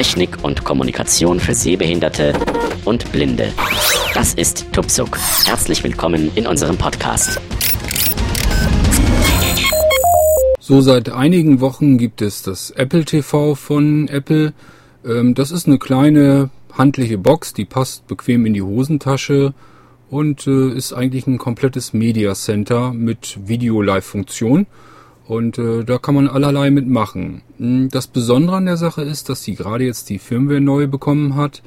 Technik und Kommunikation für Sehbehinderte und Blinde. Das ist Tupsuk. Herzlich willkommen in unserem Podcast. So, seit einigen Wochen gibt es das Apple TV von Apple. Ähm, das ist eine kleine handliche Box, die passt bequem in die Hosentasche und äh, ist eigentlich ein komplettes Media Center mit Video-Live-Funktion. Und äh, da kann man allerlei mitmachen. Hm, das Besondere an der Sache ist, dass sie gerade jetzt die Firmware neu bekommen hat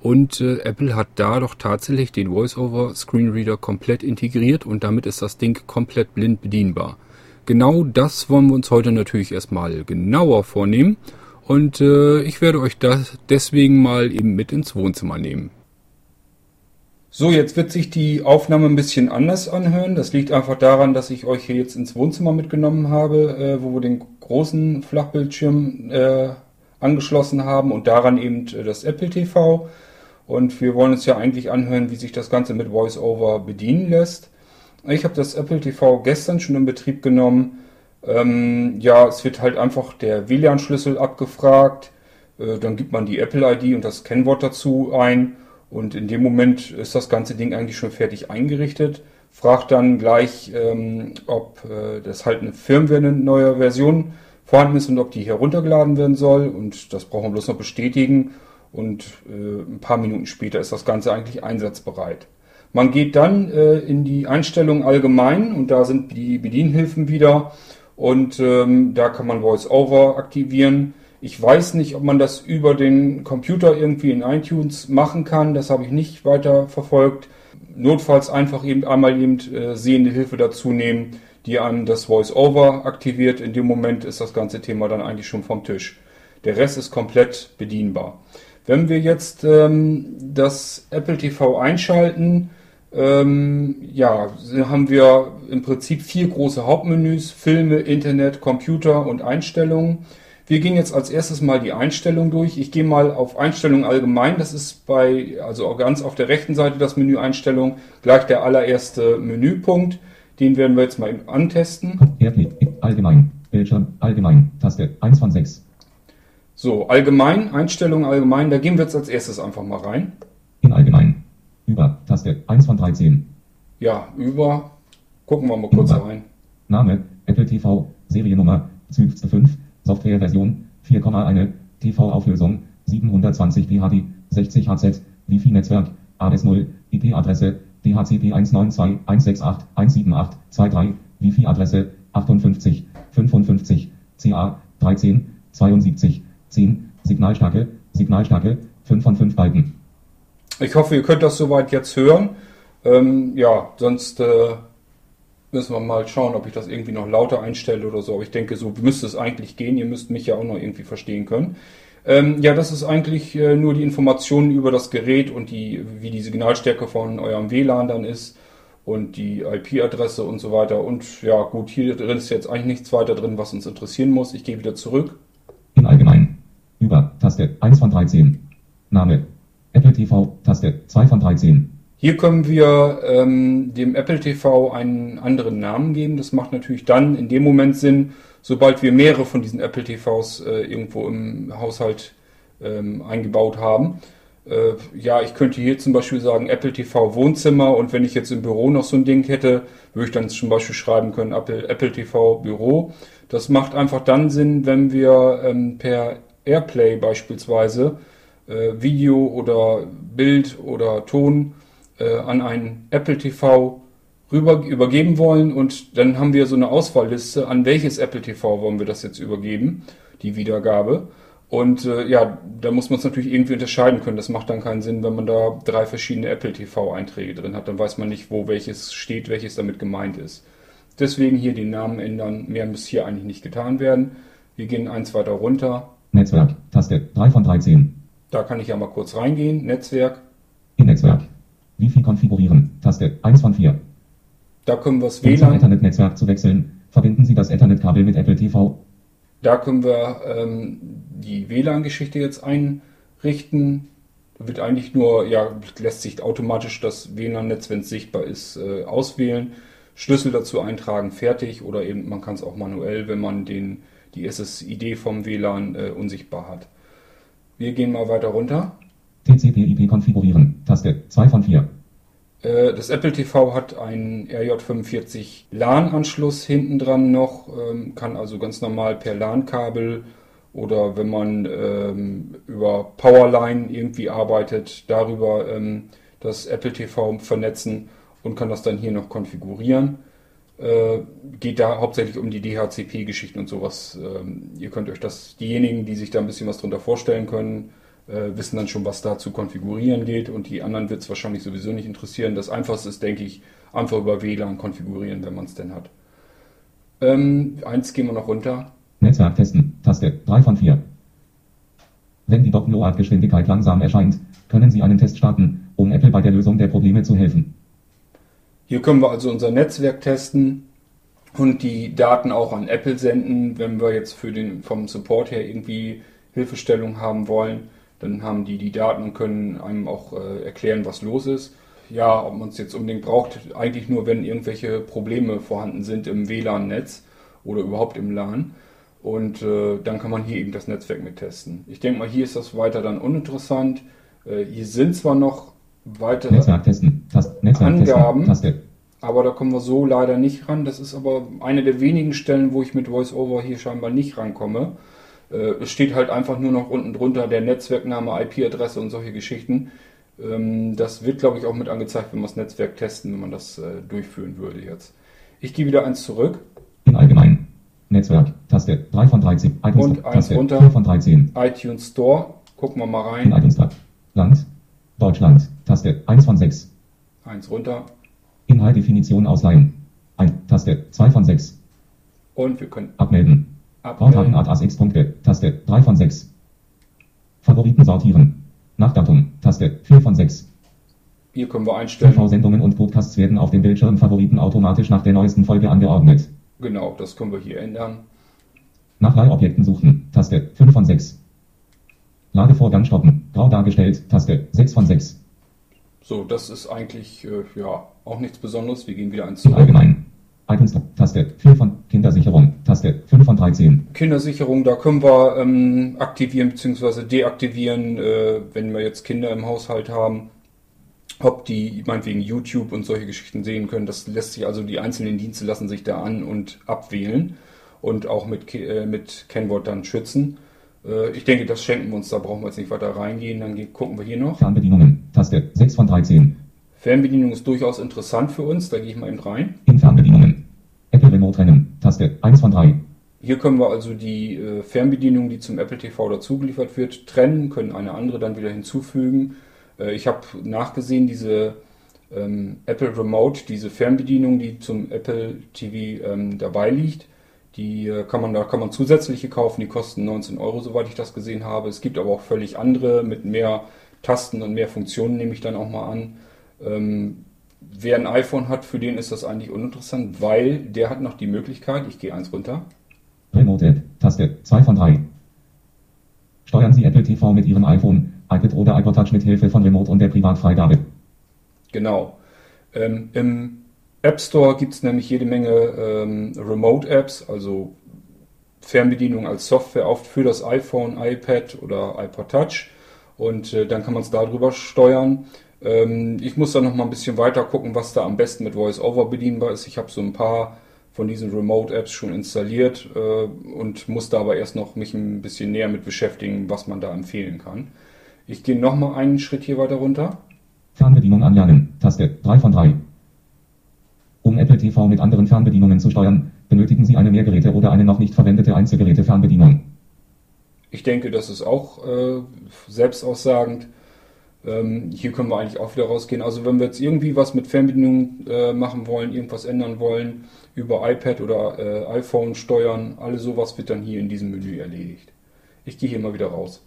und äh, Apple hat da doch tatsächlich den VoiceOver Screenreader komplett integriert und damit ist das Ding komplett blind bedienbar. Genau das wollen wir uns heute natürlich erstmal genauer vornehmen und äh, ich werde euch das deswegen mal eben mit ins Wohnzimmer nehmen. So, jetzt wird sich die Aufnahme ein bisschen anders anhören. Das liegt einfach daran, dass ich euch hier jetzt ins Wohnzimmer mitgenommen habe, äh, wo wir den großen Flachbildschirm äh, angeschlossen haben und daran eben äh, das Apple TV. Und wir wollen uns ja eigentlich anhören, wie sich das Ganze mit VoiceOver bedienen lässt. Ich habe das Apple TV gestern schon in Betrieb genommen. Ähm, ja, es wird halt einfach der WLAN-Schlüssel abgefragt. Äh, dann gibt man die Apple-ID und das Kennwort dazu ein und in dem Moment ist das ganze Ding eigentlich schon fertig eingerichtet. Fragt dann gleich, ähm, ob äh, das halt eine Firmware, eine neue Version vorhanden ist und ob die heruntergeladen werden soll. Und das brauchen wir bloß noch bestätigen. Und äh, ein paar Minuten später ist das Ganze eigentlich einsatzbereit. Man geht dann äh, in die Einstellung allgemein und da sind die Bedienhilfen wieder. Und ähm, da kann man VoiceOver aktivieren. Ich weiß nicht, ob man das über den Computer irgendwie in iTunes machen kann. Das habe ich nicht weiter verfolgt. Notfalls einfach eben einmal eben äh, sehende Hilfe dazu nehmen, die einem das Voice-Over aktiviert. In dem Moment ist das ganze Thema dann eigentlich schon vom Tisch. Der Rest ist komplett bedienbar. Wenn wir jetzt ähm, das Apple TV einschalten, ähm, ja, haben wir im Prinzip vier große Hauptmenüs, Filme, Internet, Computer und Einstellungen. Wir gehen jetzt als erstes mal die Einstellung durch. Ich gehe mal auf Einstellung allgemein. Das ist bei, also ganz auf der rechten Seite das Menü Einstellung, gleich der allererste Menüpunkt. Den werden wir jetzt mal antesten. Allgemein, Bildschirm, allgemein, Taste 1 von 6. So, allgemein, Einstellung allgemein, da gehen wir jetzt als erstes einfach mal rein. In allgemein, über, Taste 1 von 13. Ja, über, gucken wir mal kurz über. rein. Name, Apple TV, Seriennummer, 5. Softwareversion 4,1, TV-Auflösung 720 PHD, 60 HZ, Wi-Fi-Netzwerk, AS0, IP-Adresse, DHCP 192.168.178.23, Wi-Fi-Adresse 58, 55, CA 13, 72, 10, Signalstärke, Signalstärke 5 von 5 Balken. Ich hoffe, ihr könnt das soweit jetzt hören. Ähm, ja, sonst äh, Müssen wir mal schauen, ob ich das irgendwie noch lauter einstelle oder so. Aber ich denke, so müsste es eigentlich gehen. Ihr müsst mich ja auch noch irgendwie verstehen können. Ähm, ja, das ist eigentlich äh, nur die Informationen über das Gerät und die, wie die Signalstärke von eurem WLAN dann ist und die IP-Adresse und so weiter. Und ja, gut, hier drin ist jetzt eigentlich nichts weiter drin, was uns interessieren muss. Ich gehe wieder zurück. In allgemein. Über Taste 1 von 13. Name. Apple TV Taste 2 von 13. Hier können wir ähm, dem Apple TV einen anderen Namen geben. Das macht natürlich dann in dem Moment Sinn, sobald wir mehrere von diesen Apple TVs äh, irgendwo im Haushalt ähm, eingebaut haben. Äh, ja, ich könnte hier zum Beispiel sagen Apple TV Wohnzimmer und wenn ich jetzt im Büro noch so ein Ding hätte, würde ich dann zum Beispiel schreiben können Apple, Apple TV Büro. Das macht einfach dann Sinn, wenn wir ähm, per Airplay beispielsweise äh, Video oder Bild oder Ton äh, an ein Apple TV rüber übergeben wollen und dann haben wir so eine Auswahlliste, an welches Apple TV wollen wir das jetzt übergeben, die Wiedergabe. Und äh, ja, da muss man es natürlich irgendwie unterscheiden können. Das macht dann keinen Sinn, wenn man da drei verschiedene Apple TV-Einträge drin hat. Dann weiß man nicht, wo welches steht, welches damit gemeint ist. Deswegen hier den Namen ändern. Mehr muss hier eigentlich nicht getan werden. Wir gehen eins weiter runter. Netzwerk, Taste 3 von 13. Da kann ich ja mal kurz reingehen. Netzwerk. In Netzwerk. Wi-Fi konfigurieren. Taste 1 von 4. Da können wir das WLAN. Ethernet-Netzwerk zu wechseln. Verbinden Sie das Ethernet-Kabel mit Apple TV. Da können wir ähm, die WLAN-Geschichte jetzt einrichten. Da wird eigentlich nur, ja, lässt sich automatisch das WLAN-Netz, wenn es sichtbar ist, äh, auswählen. Schlüssel dazu eintragen, fertig. Oder eben, man kann es auch manuell, wenn man den, die SSID vom WLAN äh, unsichtbar hat. Wir gehen mal weiter runter. TCP/IP konfigurieren. Taste 2 von 4. Äh, Das Apple TV hat einen RJ45 LAN-Anschluss hinten dran noch, ähm, kann also ganz normal per LAN-Kabel oder wenn man ähm, über Powerline irgendwie arbeitet, darüber ähm, das Apple TV vernetzen und kann das dann hier noch konfigurieren. Äh, geht da hauptsächlich um die DHCP-Geschichten und sowas. Ähm, ihr könnt euch das, diejenigen, die sich da ein bisschen was drunter vorstellen können, äh, wissen dann schon, was da zu konfigurieren geht und die anderen wird es wahrscheinlich sowieso nicht interessieren. Das einfachste ist, denke ich, einfach über WLAN konfigurieren, wenn man es denn hat. Ähm, eins gehen wir noch runter. Netzwerk testen. Taste 3 von 4. Wenn die Download-Geschwindigkeit langsam erscheint, können Sie einen Test starten, um Apple bei der Lösung der Probleme zu helfen. Hier können wir also unser Netzwerk testen und die Daten auch an Apple senden, wenn wir jetzt für den, vom Support her irgendwie Hilfestellung haben wollen. Dann haben die die Daten und können einem auch äh, erklären, was los ist. Ja, ob man es jetzt unbedingt braucht, eigentlich nur, wenn irgendwelche Probleme vorhanden sind im WLAN-Netz oder überhaupt im LAN. Und äh, dann kann man hier eben das Netzwerk mit testen. Ich denke mal, hier ist das weiter dann uninteressant. Äh, hier sind zwar noch weitere Netzwerk testen. Taste, Netzwerk Angaben. testen. Aber da kommen wir so leider nicht ran. Das ist aber eine der wenigen Stellen, wo ich mit VoiceOver hier scheinbar nicht rankomme. Äh, es steht halt einfach nur noch unten drunter der Netzwerkname, IP-Adresse und solche Geschichten. Ähm, das wird, glaube ich, auch mit angezeigt, wenn wir das Netzwerk testen, wenn man das äh, durchführen würde jetzt. Ich gehe wieder eins zurück. In allgemein. Netzwerk. Taste 3 von 13. iTunes Und eins runter. 4 von 13. iTunes Store. Gucken wir mal In rein. iTunes Tab. Land. Deutschland. Taste 1 von 6. Eins runter. Inhaltdefinition ausleihen. Ein. Taste 2 von 6. Und wir können Abmelden. Abmelden. Vortagen Art AS X Punkte. Taste 3 von 6. Favoriten sortieren. Nach Datum. Taste 4 von 6. Hier können wir einstellen. TV-Sendungen und Podcasts werden auf dem Bildschirm Favoriten automatisch nach der neuesten Folge angeordnet. Genau, das können wir hier ändern. Nach Leihobjekten suchen. Taste 5 von 6. Ladevorgang stoppen. Grau dargestellt. Taste 6 von 6. So, das ist eigentlich äh, ja auch nichts Besonderes. Wir gehen wieder zurück. Allgemeinen. iTunes Taste 4 von Kindersicherung. Taste 5 von 13. Kindersicherung, da können wir ähm, aktivieren bzw. deaktivieren, äh, wenn wir jetzt Kinder im Haushalt haben. Ob die meinetwegen YouTube und solche Geschichten sehen können. Das lässt sich also, die einzelnen Dienste lassen sich da an- und abwählen und auch mit, äh, mit Kennwort dann schützen. Äh, ich denke, das schenken wir uns, da brauchen wir jetzt nicht weiter reingehen. Dann gucken wir hier noch. Fernbedienungen. Taste 6 von 13. Fernbedienung ist durchaus interessant für uns, da gehe ich mal eben rein. In Fernbedienungen. Apple Remote Rennen. Taste 1 von 3. Hier können wir also die äh, Fernbedienung, die zum Apple TV dazugeliefert wird, trennen, können eine andere dann wieder hinzufügen. Äh, ich habe nachgesehen, diese ähm, Apple Remote, diese Fernbedienung, die zum Apple TV ähm, dabei liegt, die äh, kann man da kann man zusätzliche kaufen, die kosten 19 Euro, soweit ich das gesehen habe. Es gibt aber auch völlig andere mit mehr Tasten und mehr Funktionen, nehme ich dann auch mal an. Ähm, wer ein iPhone hat, für den ist das eigentlich uninteressant, weil der hat noch die Möglichkeit, ich gehe eins runter, Remote App. Taste 2 von 3. Steuern Sie Apple TV mit Ihrem iPhone, iPad oder iPod Touch mit Hilfe von Remote und der Privatfreigabe. Genau. Ähm, Im App Store gibt es nämlich jede Menge ähm, Remote-Apps, also Fernbedienung als Software auf für das iPhone, iPad oder iPod Touch. Und äh, dann kann man es darüber steuern. Ähm, ich muss da noch mal ein bisschen weiter gucken, was da am besten mit VoiceOver bedienbar ist. Ich habe so ein paar von diesen Remote-Apps schon installiert äh, und muss da aber erst noch mich ein bisschen näher mit beschäftigen, was man da empfehlen kann. Ich gehe noch mal einen Schritt hier weiter runter. Fernbedienung anlernen. Taste 3 von 3. Um Apple TV mit anderen Fernbedienungen zu steuern, benötigen Sie eine Mehrgeräte oder eine noch nicht verwendete Einzelgeräte-Fernbedienung. Ich denke, das ist auch äh, selbstaussagend. Ähm, hier können wir eigentlich auch wieder rausgehen. Also wenn wir jetzt irgendwie was mit Fernbedienung äh, machen wollen, irgendwas ändern wollen, über iPad oder äh, iPhone steuern, alles sowas wird dann hier in diesem Menü erledigt. Ich gehe hier mal wieder raus.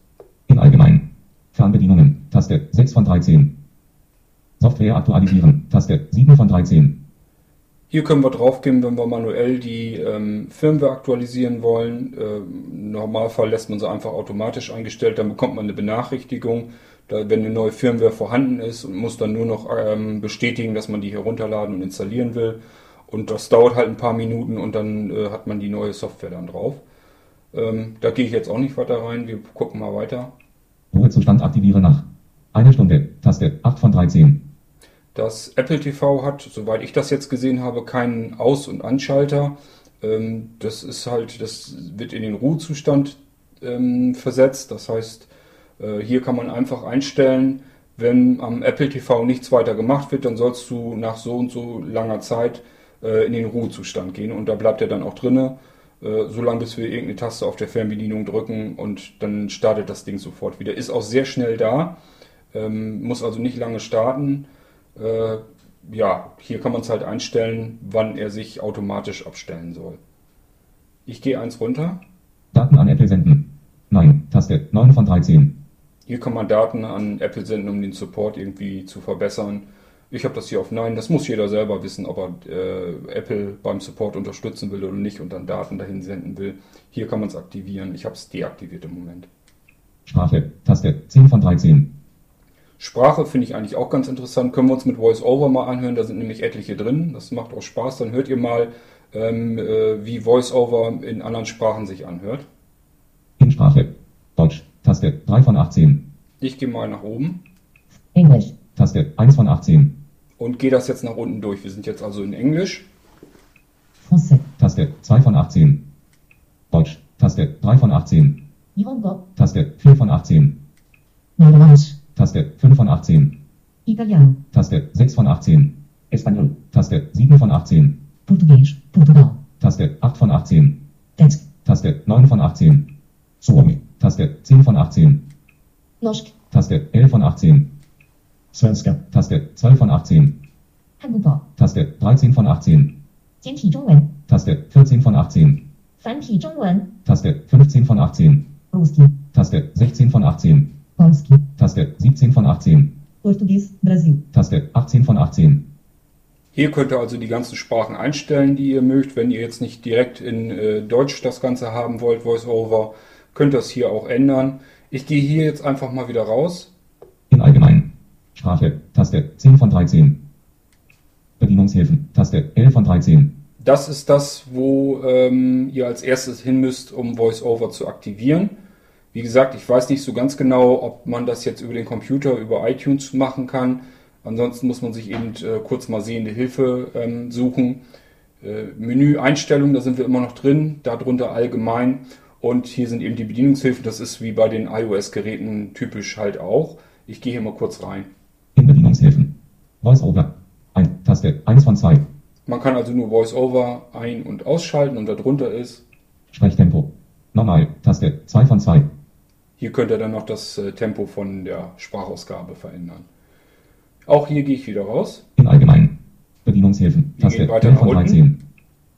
In allgemein. Fernbedienungen. Taste 6 von 13. Software aktualisieren. Taste 7 von 13. Hier können wir draufgehen, wenn wir manuell die ähm, Firmware aktualisieren wollen. Ähm, Im Normalfall lässt man sie einfach automatisch eingestellt, dann bekommt man eine Benachrichtigung, wenn eine neue Firmware vorhanden ist und muss dann nur noch ähm, bestätigen, dass man die herunterladen und installieren will. Und das dauert halt ein paar Minuten und dann äh, hat man die neue Software dann drauf. Ähm, da gehe ich jetzt auch nicht weiter rein, wir gucken mal weiter. Ruhezustand aktiviere nach. Eine Stunde. Taste 8 von 13. Das Apple TV hat, soweit ich das jetzt gesehen habe, keinen Aus- und Anschalter. Ähm, das ist halt, das wird in den Ruhezustand ähm, versetzt. Das heißt, hier kann man einfach einstellen, wenn am Apple TV nichts weiter gemacht wird, dann sollst du nach so und so langer Zeit äh, in den Ruhezustand gehen und da bleibt er dann auch drinne, äh, solange bis wir irgendeine Taste auf der Fernbedienung drücken und dann startet das Ding sofort wieder. Ist auch sehr schnell da, ähm, muss also nicht lange starten. Äh, ja, hier kann man es halt einstellen, wann er sich automatisch abstellen soll. Ich gehe eins runter. Daten an Apple senden. Nein. Taste 9 von 13. Hier kann man Daten an Apple senden, um den Support irgendwie zu verbessern. Ich habe das hier auf Nein. Das muss jeder selber wissen, ob er äh, Apple beim Support unterstützen will oder nicht und dann Daten dahin senden will. Hier kann man es aktivieren. Ich habe es deaktiviert im Moment. Sprache. Taste 10 von 13. Sprache finde ich eigentlich auch ganz interessant. Können wir uns mit VoiceOver mal anhören. Da sind nämlich etliche drin. Das macht auch Spaß. Dann hört ihr mal, ähm, äh, wie VoiceOver in anderen Sprachen sich anhört. In Sprache. Deutsch. Taste 3 von 18. Ich gehe mal nach oben English, Taste 1 von 18. und gehe das jetzt nach unten durch. Wir sind jetzt also in Englisch. français, Taste 2 von 18. Deutsch. Taste 3 von 18. Nihongo, Taste 4 von 18. Normandisch, Taste 5 von 18. Italiano, Taste 6 von 18. Espanol. Taste 7 von 18. Português, Portugal, Taste 8 von 18. Desk, Taste 9 von 18. Suomi. Taste 10 von 18. Norsk, Taste 11 von 18. Svenska. Taste 12 von 18. Hangupo, Taste 13 von 18. 简体中文， Taste 14 von 18. 繁体中文 Taste 15 von 18. Ruski, Taste 16 von 18. Polski, Taste 17 von 18. Português, Brasil, Taste 18 von 18. Hier könnt ihr also die ganzen Sprachen einstellen, die ihr mögt. Wenn ihr jetzt nicht direkt in äh, Deutsch das Ganze haben wollt, VoiceOver, könnt ihr es hier auch ändern. Ich gehe hier jetzt einfach mal wieder raus. In allgemein. Sprache. Taste 10 von 13. Bedienungshilfen. Taste 11 von 13. Das ist das, wo ähm, ihr als erstes hin müsst, um VoiceOver zu aktivieren. Wie gesagt, ich weiß nicht so ganz genau, ob man das jetzt über den Computer, über iTunes machen kann. Ansonsten muss man sich eben äh, kurz mal sehende Hilfe ähm, suchen. Äh, Menü Einstellungen, da sind wir immer noch drin, darunter allgemein. Und hier sind eben die Bedienungshilfen. Das ist wie bei den iOS-Geräten typisch halt auch. Ich gehe hier mal kurz rein. In Bedienungshilfen. VoiceOver. Ein. Taste 1 von 2. Man kann also nur VoiceOver ein- und ausschalten und darunter ist. Sprechtempo. Normal. Taste 2 von 2. Hier könnt ihr dann noch das äh, Tempo von der Sprachausgabe verändern. Auch hier gehe ich wieder raus. In allgemein. Bedienungshilfen. Taste gehen weiter 11 nach von unten. 13.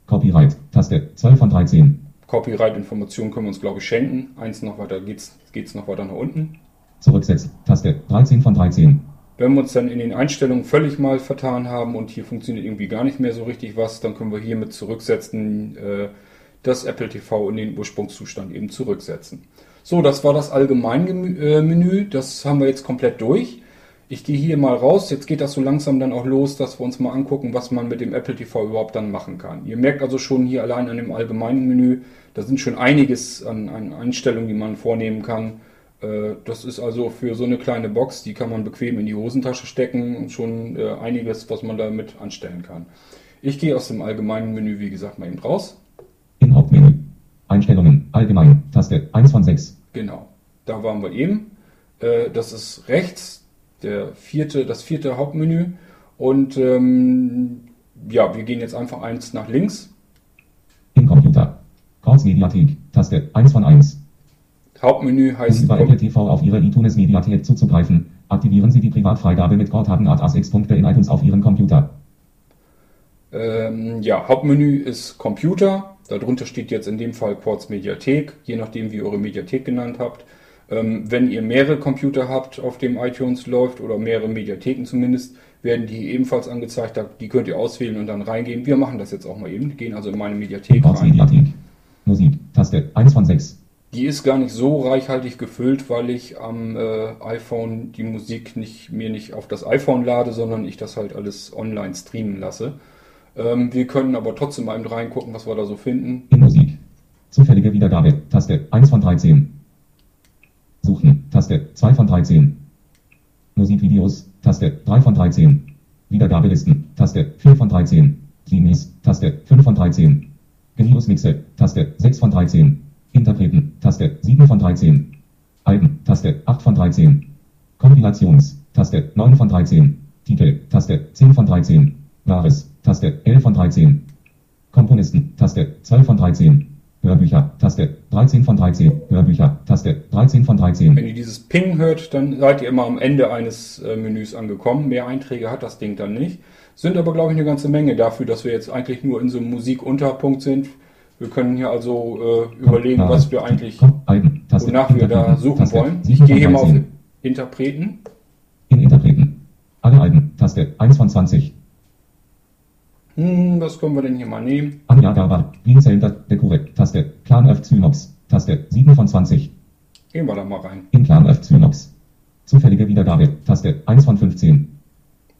Copyright. Taste 12 von 13. Copyright-Informationen können wir uns, glaube ich, schenken. Eins noch weiter geht's, geht's noch weiter nach unten. Zurücksetzen. Taste 13 von 13. Wenn wir uns dann in den Einstellungen völlig mal vertan haben und hier funktioniert irgendwie gar nicht mehr so richtig was, dann können wir hier mit zurücksetzen, äh, das Apple TV in den Ursprungszustand eben zurücksetzen. So, das war das Allgemeinmenü. Das haben wir jetzt komplett durch. Ich gehe hier mal raus. Jetzt geht das so langsam dann auch los, dass wir uns mal angucken, was man mit dem Apple TV überhaupt dann machen kann. Ihr merkt also schon hier allein an dem allgemeinen Menü, da sind schon einiges an, an Einstellungen, die man vornehmen kann. Äh, Das ist also für so eine kleine Box, die kann man bequem in die Hosentasche stecken und schon äh, einiges, was man damit anstellen kann. Ich gehe aus dem allgemeinen Menü, wie gesagt, mal eben raus. Im Hauptmenü. Einstellungen. Allgemein. Taste 1 von 6. Genau, da waren wir eben. Äh, Das ist rechts der vierte, das vierte Hauptmenü. Und ähm, ja, wir gehen jetzt einfach eins nach links. Im Computer. Kurzmediathek. Taste 1 von 1. Hauptmenü Um heißt über Apple TV auf Ihre iTunes Mediathek zuzugreifen, aktivieren Sie die Privatfreigabe mit Codedatenart ASX.de in iTunes auf Ihrem Computer. Ähm, ja, Hauptmenü ist Computer. Darunter steht jetzt in dem Fall Quartz Mediathek, je nachdem, wie ihr eure Mediathek genannt habt. Ähm, wenn ihr mehrere Computer habt, auf dem iTunes läuft oder mehrere Mediatheken zumindest, werden die ebenfalls angezeigt. Die könnt ihr auswählen und dann reingehen. Wir machen das jetzt auch mal eben. Gehen also in meine Mediathek rein. Mediathek. Musik. Taste 1 von 6. Die ist gar nicht so reichhaltig gefüllt, weil ich am äh, iPhone die Musik nicht, mir nicht auf das iPhone lade, sondern ich das halt alles online streamen lasse. Ähm, wir können aber trotzdem mal eben reingucken, was wir da so finden. In Musik. Zufällige Wiedergabe. Taste 1 von 13. Suchen. Taste 2 von 13. Musikvideos. Taste 3 von 13. Wiedergabelisten. Taste 4 von 13. Klinis. Taste 5 von 13. Genius-Mixe. Taste 6 von 13. Interpreten. Taste 7 von 13. Alben. Taste 8 von 13. Kompilations. Taste 9 von 13. Titel. Taste 10 von 13. Wahres. Taste 11 von 13. Komponisten. Taste 12 von 13. Hörbücher. Taste 13 von 13. Hörbücher. Taste 13 von 13. Wenn ihr dieses Ping hört, dann seid ihr immer am Ende eines äh, Menüs angekommen. Mehr Einträge hat das Ding dann nicht. Sind aber, glaube ich, eine ganze Menge dafür, dass wir jetzt eigentlich nur in so einem Musikunterpunkt sind. Wir können hier also äh, überlegen, Wahre. was wir eigentlich, Kom- Alben. Taste. wonach wir da suchen Taste wollen. 7 Ich gehe hier mal auf 13. Interpreten. In Interpreten. Alle Alben. Taste 1 von 20. Hm, was können wir denn hier mal nehmen? Anja Gaber. Linzelder. Dekore. Taste. Clan F Zynox. Taste 7 von 20. Gehen wir da mal rein. In Clan F Zynox. Zufällige Wiedergabe. Taste 1 von 15.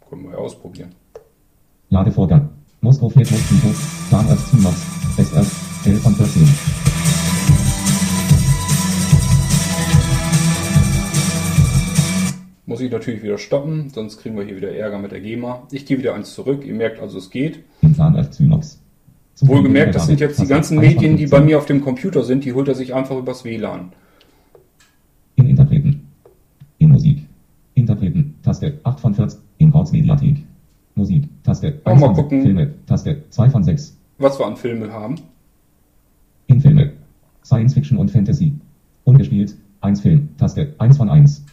Können wir ja ausprobieren. Ladevorgang. Moskau 4 Moskito. Clan F Zynox. SF. 11 von 14. Muss ich natürlich wieder stoppen, sonst kriegen wir hier wieder Ärger mit der GEMA. Ich gehe wieder eins zurück. Ihr merkt also, es geht. Wohlgemerkt, das sind jetzt die ganzen 1 von Medien, die 15. bei mir auf dem Computer sind. Die holt er sich einfach übers WLAN. In Interpreten. In Musik. Interpreten. Taste 8 von 14. In Ortsmediathek. Musik. Taste Oh, 1 mal von gucken. Filme. Taste 2 von 6. Was wir an Filmen haben. In Filme. Science Fiction und Fantasy. Ungespielt. 1 Film. Taste 1 von 1.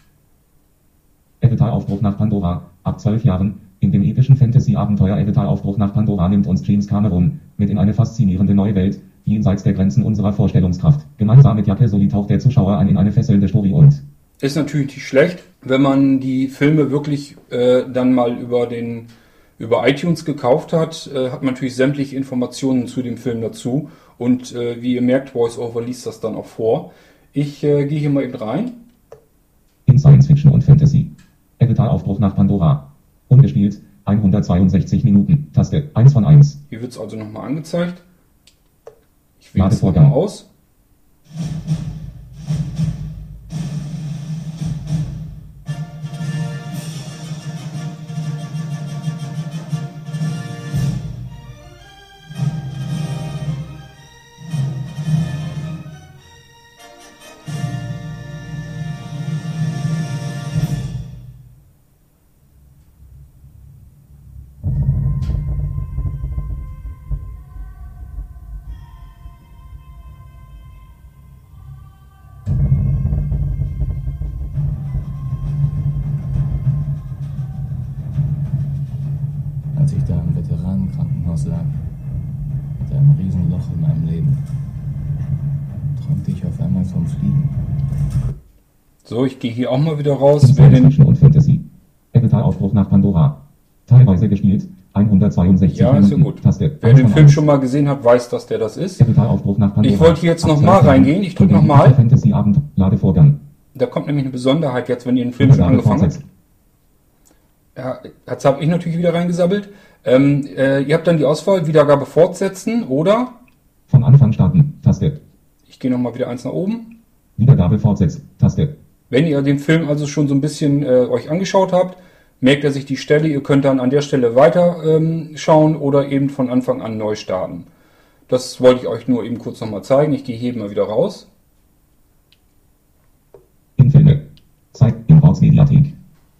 Avatar-Aufbruch nach Pandora. Ab 12 Jahren. In dem epischen Fantasy-Abenteuer Avatar-Aufbruch nach Pandora nimmt uns James Cameron mit in eine faszinierende neue Welt, jenseits der Grenzen unserer Vorstellungskraft. Gemeinsam mit Jacke Soli taucht der Zuschauer ein in eine fesselnde Story und Ist natürlich nicht schlecht, wenn man die Filme wirklich äh, dann mal über den über iTunes gekauft hat, äh, hat man natürlich sämtliche Informationen zu dem Film dazu. Und äh, wie ihr merkt, VoiceOver liest das dann auch vor. Ich äh, gehe hier mal eben rein. in Science Fiction. Avatar-Aufbruch nach Pandora. Ungespielt. 162 Minuten. Taste 1 von 1. Hier wird es also nochmal angezeigt. Ich wähle es nochmal aus. So, ich gehe hier auch mal wieder raus. Wer und Fantasy. Avatar-Aufbruch nach Pandora. Teilweise gespielt. 162 ja, ist ja gut. Taste Wer 1 den Film 1. schon mal gesehen hat, weiß, dass der das ist. Avatar-Aufbruch nach Pandora. Ich wollte jetzt Ab noch 12 mal Jahren. reingehen. Ich drück In dem noch mal. epischen Fantasy-Abend. Ladevorgang. Da kommt nämlich eine Besonderheit jetzt, wenn ihr den Film schon angefangen habt. Ja, jetzt habe ich natürlich wieder reingesabbelt. Ähm, äh, ihr habt dann die Auswahl, Wiedergabe fortsetzen oder Von Anfang starten. Taste. ich gehe nochmal wieder eins nach oben. Wiedergabe fortsetzt. Taste. Wenn ihr den Film also schon so ein bisschen äh, euch angeschaut habt, merkt er sich die Stelle. Ihr könnt dann an der Stelle weiter ähm, schauen oder eben von Anfang an neu starten. Das wollte ich euch nur eben kurz nochmal zeigen. Ich gehe hier mal wieder raus. In Filme. Zeit. In Ortsmediathek.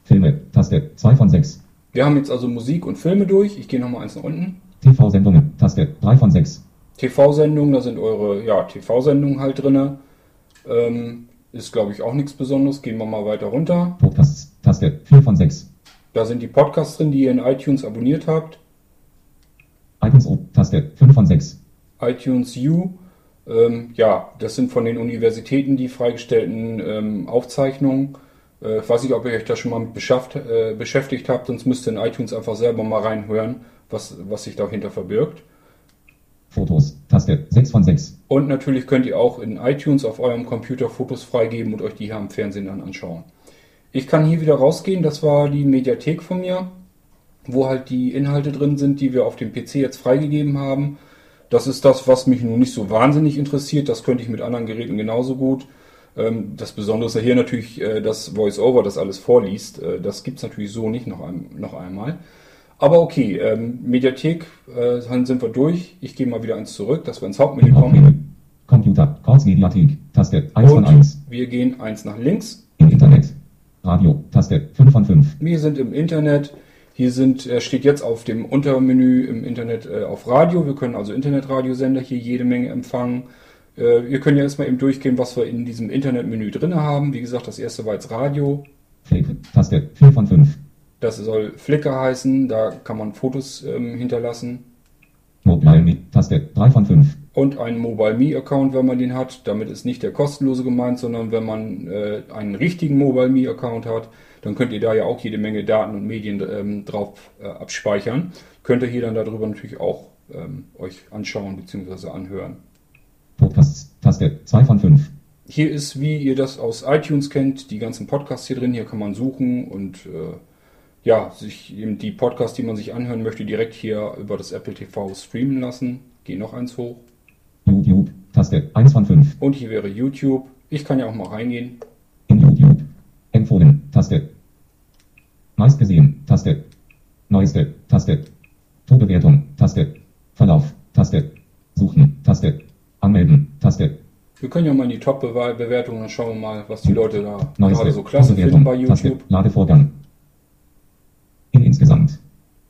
Filme. Taste 2 von 6. Wir haben jetzt also Musik und Filme durch. Ich gehe nochmal eins nach unten. TV-Sendungen. Taste 3 von 6. TV-Sendungen, da sind eure ja, TV-Sendungen halt drinne. Ähm, ist, glaube ich, auch nichts Besonderes. Gehen wir mal weiter runter. Podcasts. Taste 4 von 6. Da sind die Podcasts drin, die ihr in iTunes abonniert habt. Icons O. Taste 5 von 6. iTunes U. Ähm, ja, das sind von den Universitäten die freigestellten ähm, Aufzeichnungen. Äh, ich weiß nicht, ob ihr euch da schon mal mit äh, beschäftigt habt, sonst müsst ihr in iTunes einfach selber mal reinhören, was, was sich dahinter verbirgt. Fotos. Taste 6 von 6. Und natürlich könnt ihr auch in iTunes auf eurem Computer Fotos freigeben und euch die hier am Fernsehen dann anschauen. Ich kann hier wieder rausgehen, das war die Mediathek von mir, wo halt die Inhalte drin sind, die wir auf dem PC jetzt freigegeben haben. Das ist das, was mich nun nicht so wahnsinnig interessiert, das könnte ich mit anderen Geräten genauso gut. Ähm, das Besondere ist ja hier natürlich äh, das Voice-Over, das alles vorliest. Äh, das gibt's natürlich so nicht noch einmal. Aber okay, ähm, Mediathek, äh, dann sind wir durch. Ich gehe mal wieder eins zurück, dass wir ins Hauptmenü kommen. Computer. Kurz Mediathek. Taste 1 von Und 1. wir gehen eins nach links. Im Internet. Radio. Taste 5 von 5. Wir sind im Internet. Hier sind, äh, steht jetzt auf dem Untermenü im Internet äh, auf Radio. Wir können also Internetradiosender hier jede Menge empfangen. Äh, wir können ja erstmal eben durchgehen, was wir in diesem Internetmenü drin haben. Wie gesagt, das erste war jetzt Radio. Taste 4 von 5. Das soll Flickr heißen. Da kann man Fotos ähm, hinterlassen. Mobile Me. Taste 3 von 5. Und einen Mobile Me Account, wenn man den hat. Damit ist nicht der kostenlose gemeint, sondern wenn man äh, einen richtigen Mobile Me Account hat, dann könnt ihr da ja auch jede Menge Daten und Medien ähm, drauf äh, abspeichern. Könnt ihr hier dann darüber natürlich auch ähm, euch anschauen bzw. anhören. Podcasts. Taste 2 von 5. Hier ist, wie ihr das aus iTunes kennt, die ganzen Podcasts hier drin. Hier kann man suchen und äh, ja, sich eben die Podcasts, die man sich anhören möchte, direkt hier über das Apple TV streamen lassen. Geh noch eins hoch. YouTube. Taste 1 von 5. Und hier wäre YouTube. Ich kann ja auch mal reingehen. In YouTube. Empfohlen. Taste. Meist gesehen. Taste. Neueste. Taste. Torbewertung. Taste. Verlauf. Taste. Suchen. Taste. Anmelden. Taste. Wir können ja mal in die Top-Bewertungen, dann schauen wir mal, was die Leute da Neueste. gerade so klasse finden bei Taste. YouTube. Ladevorgang.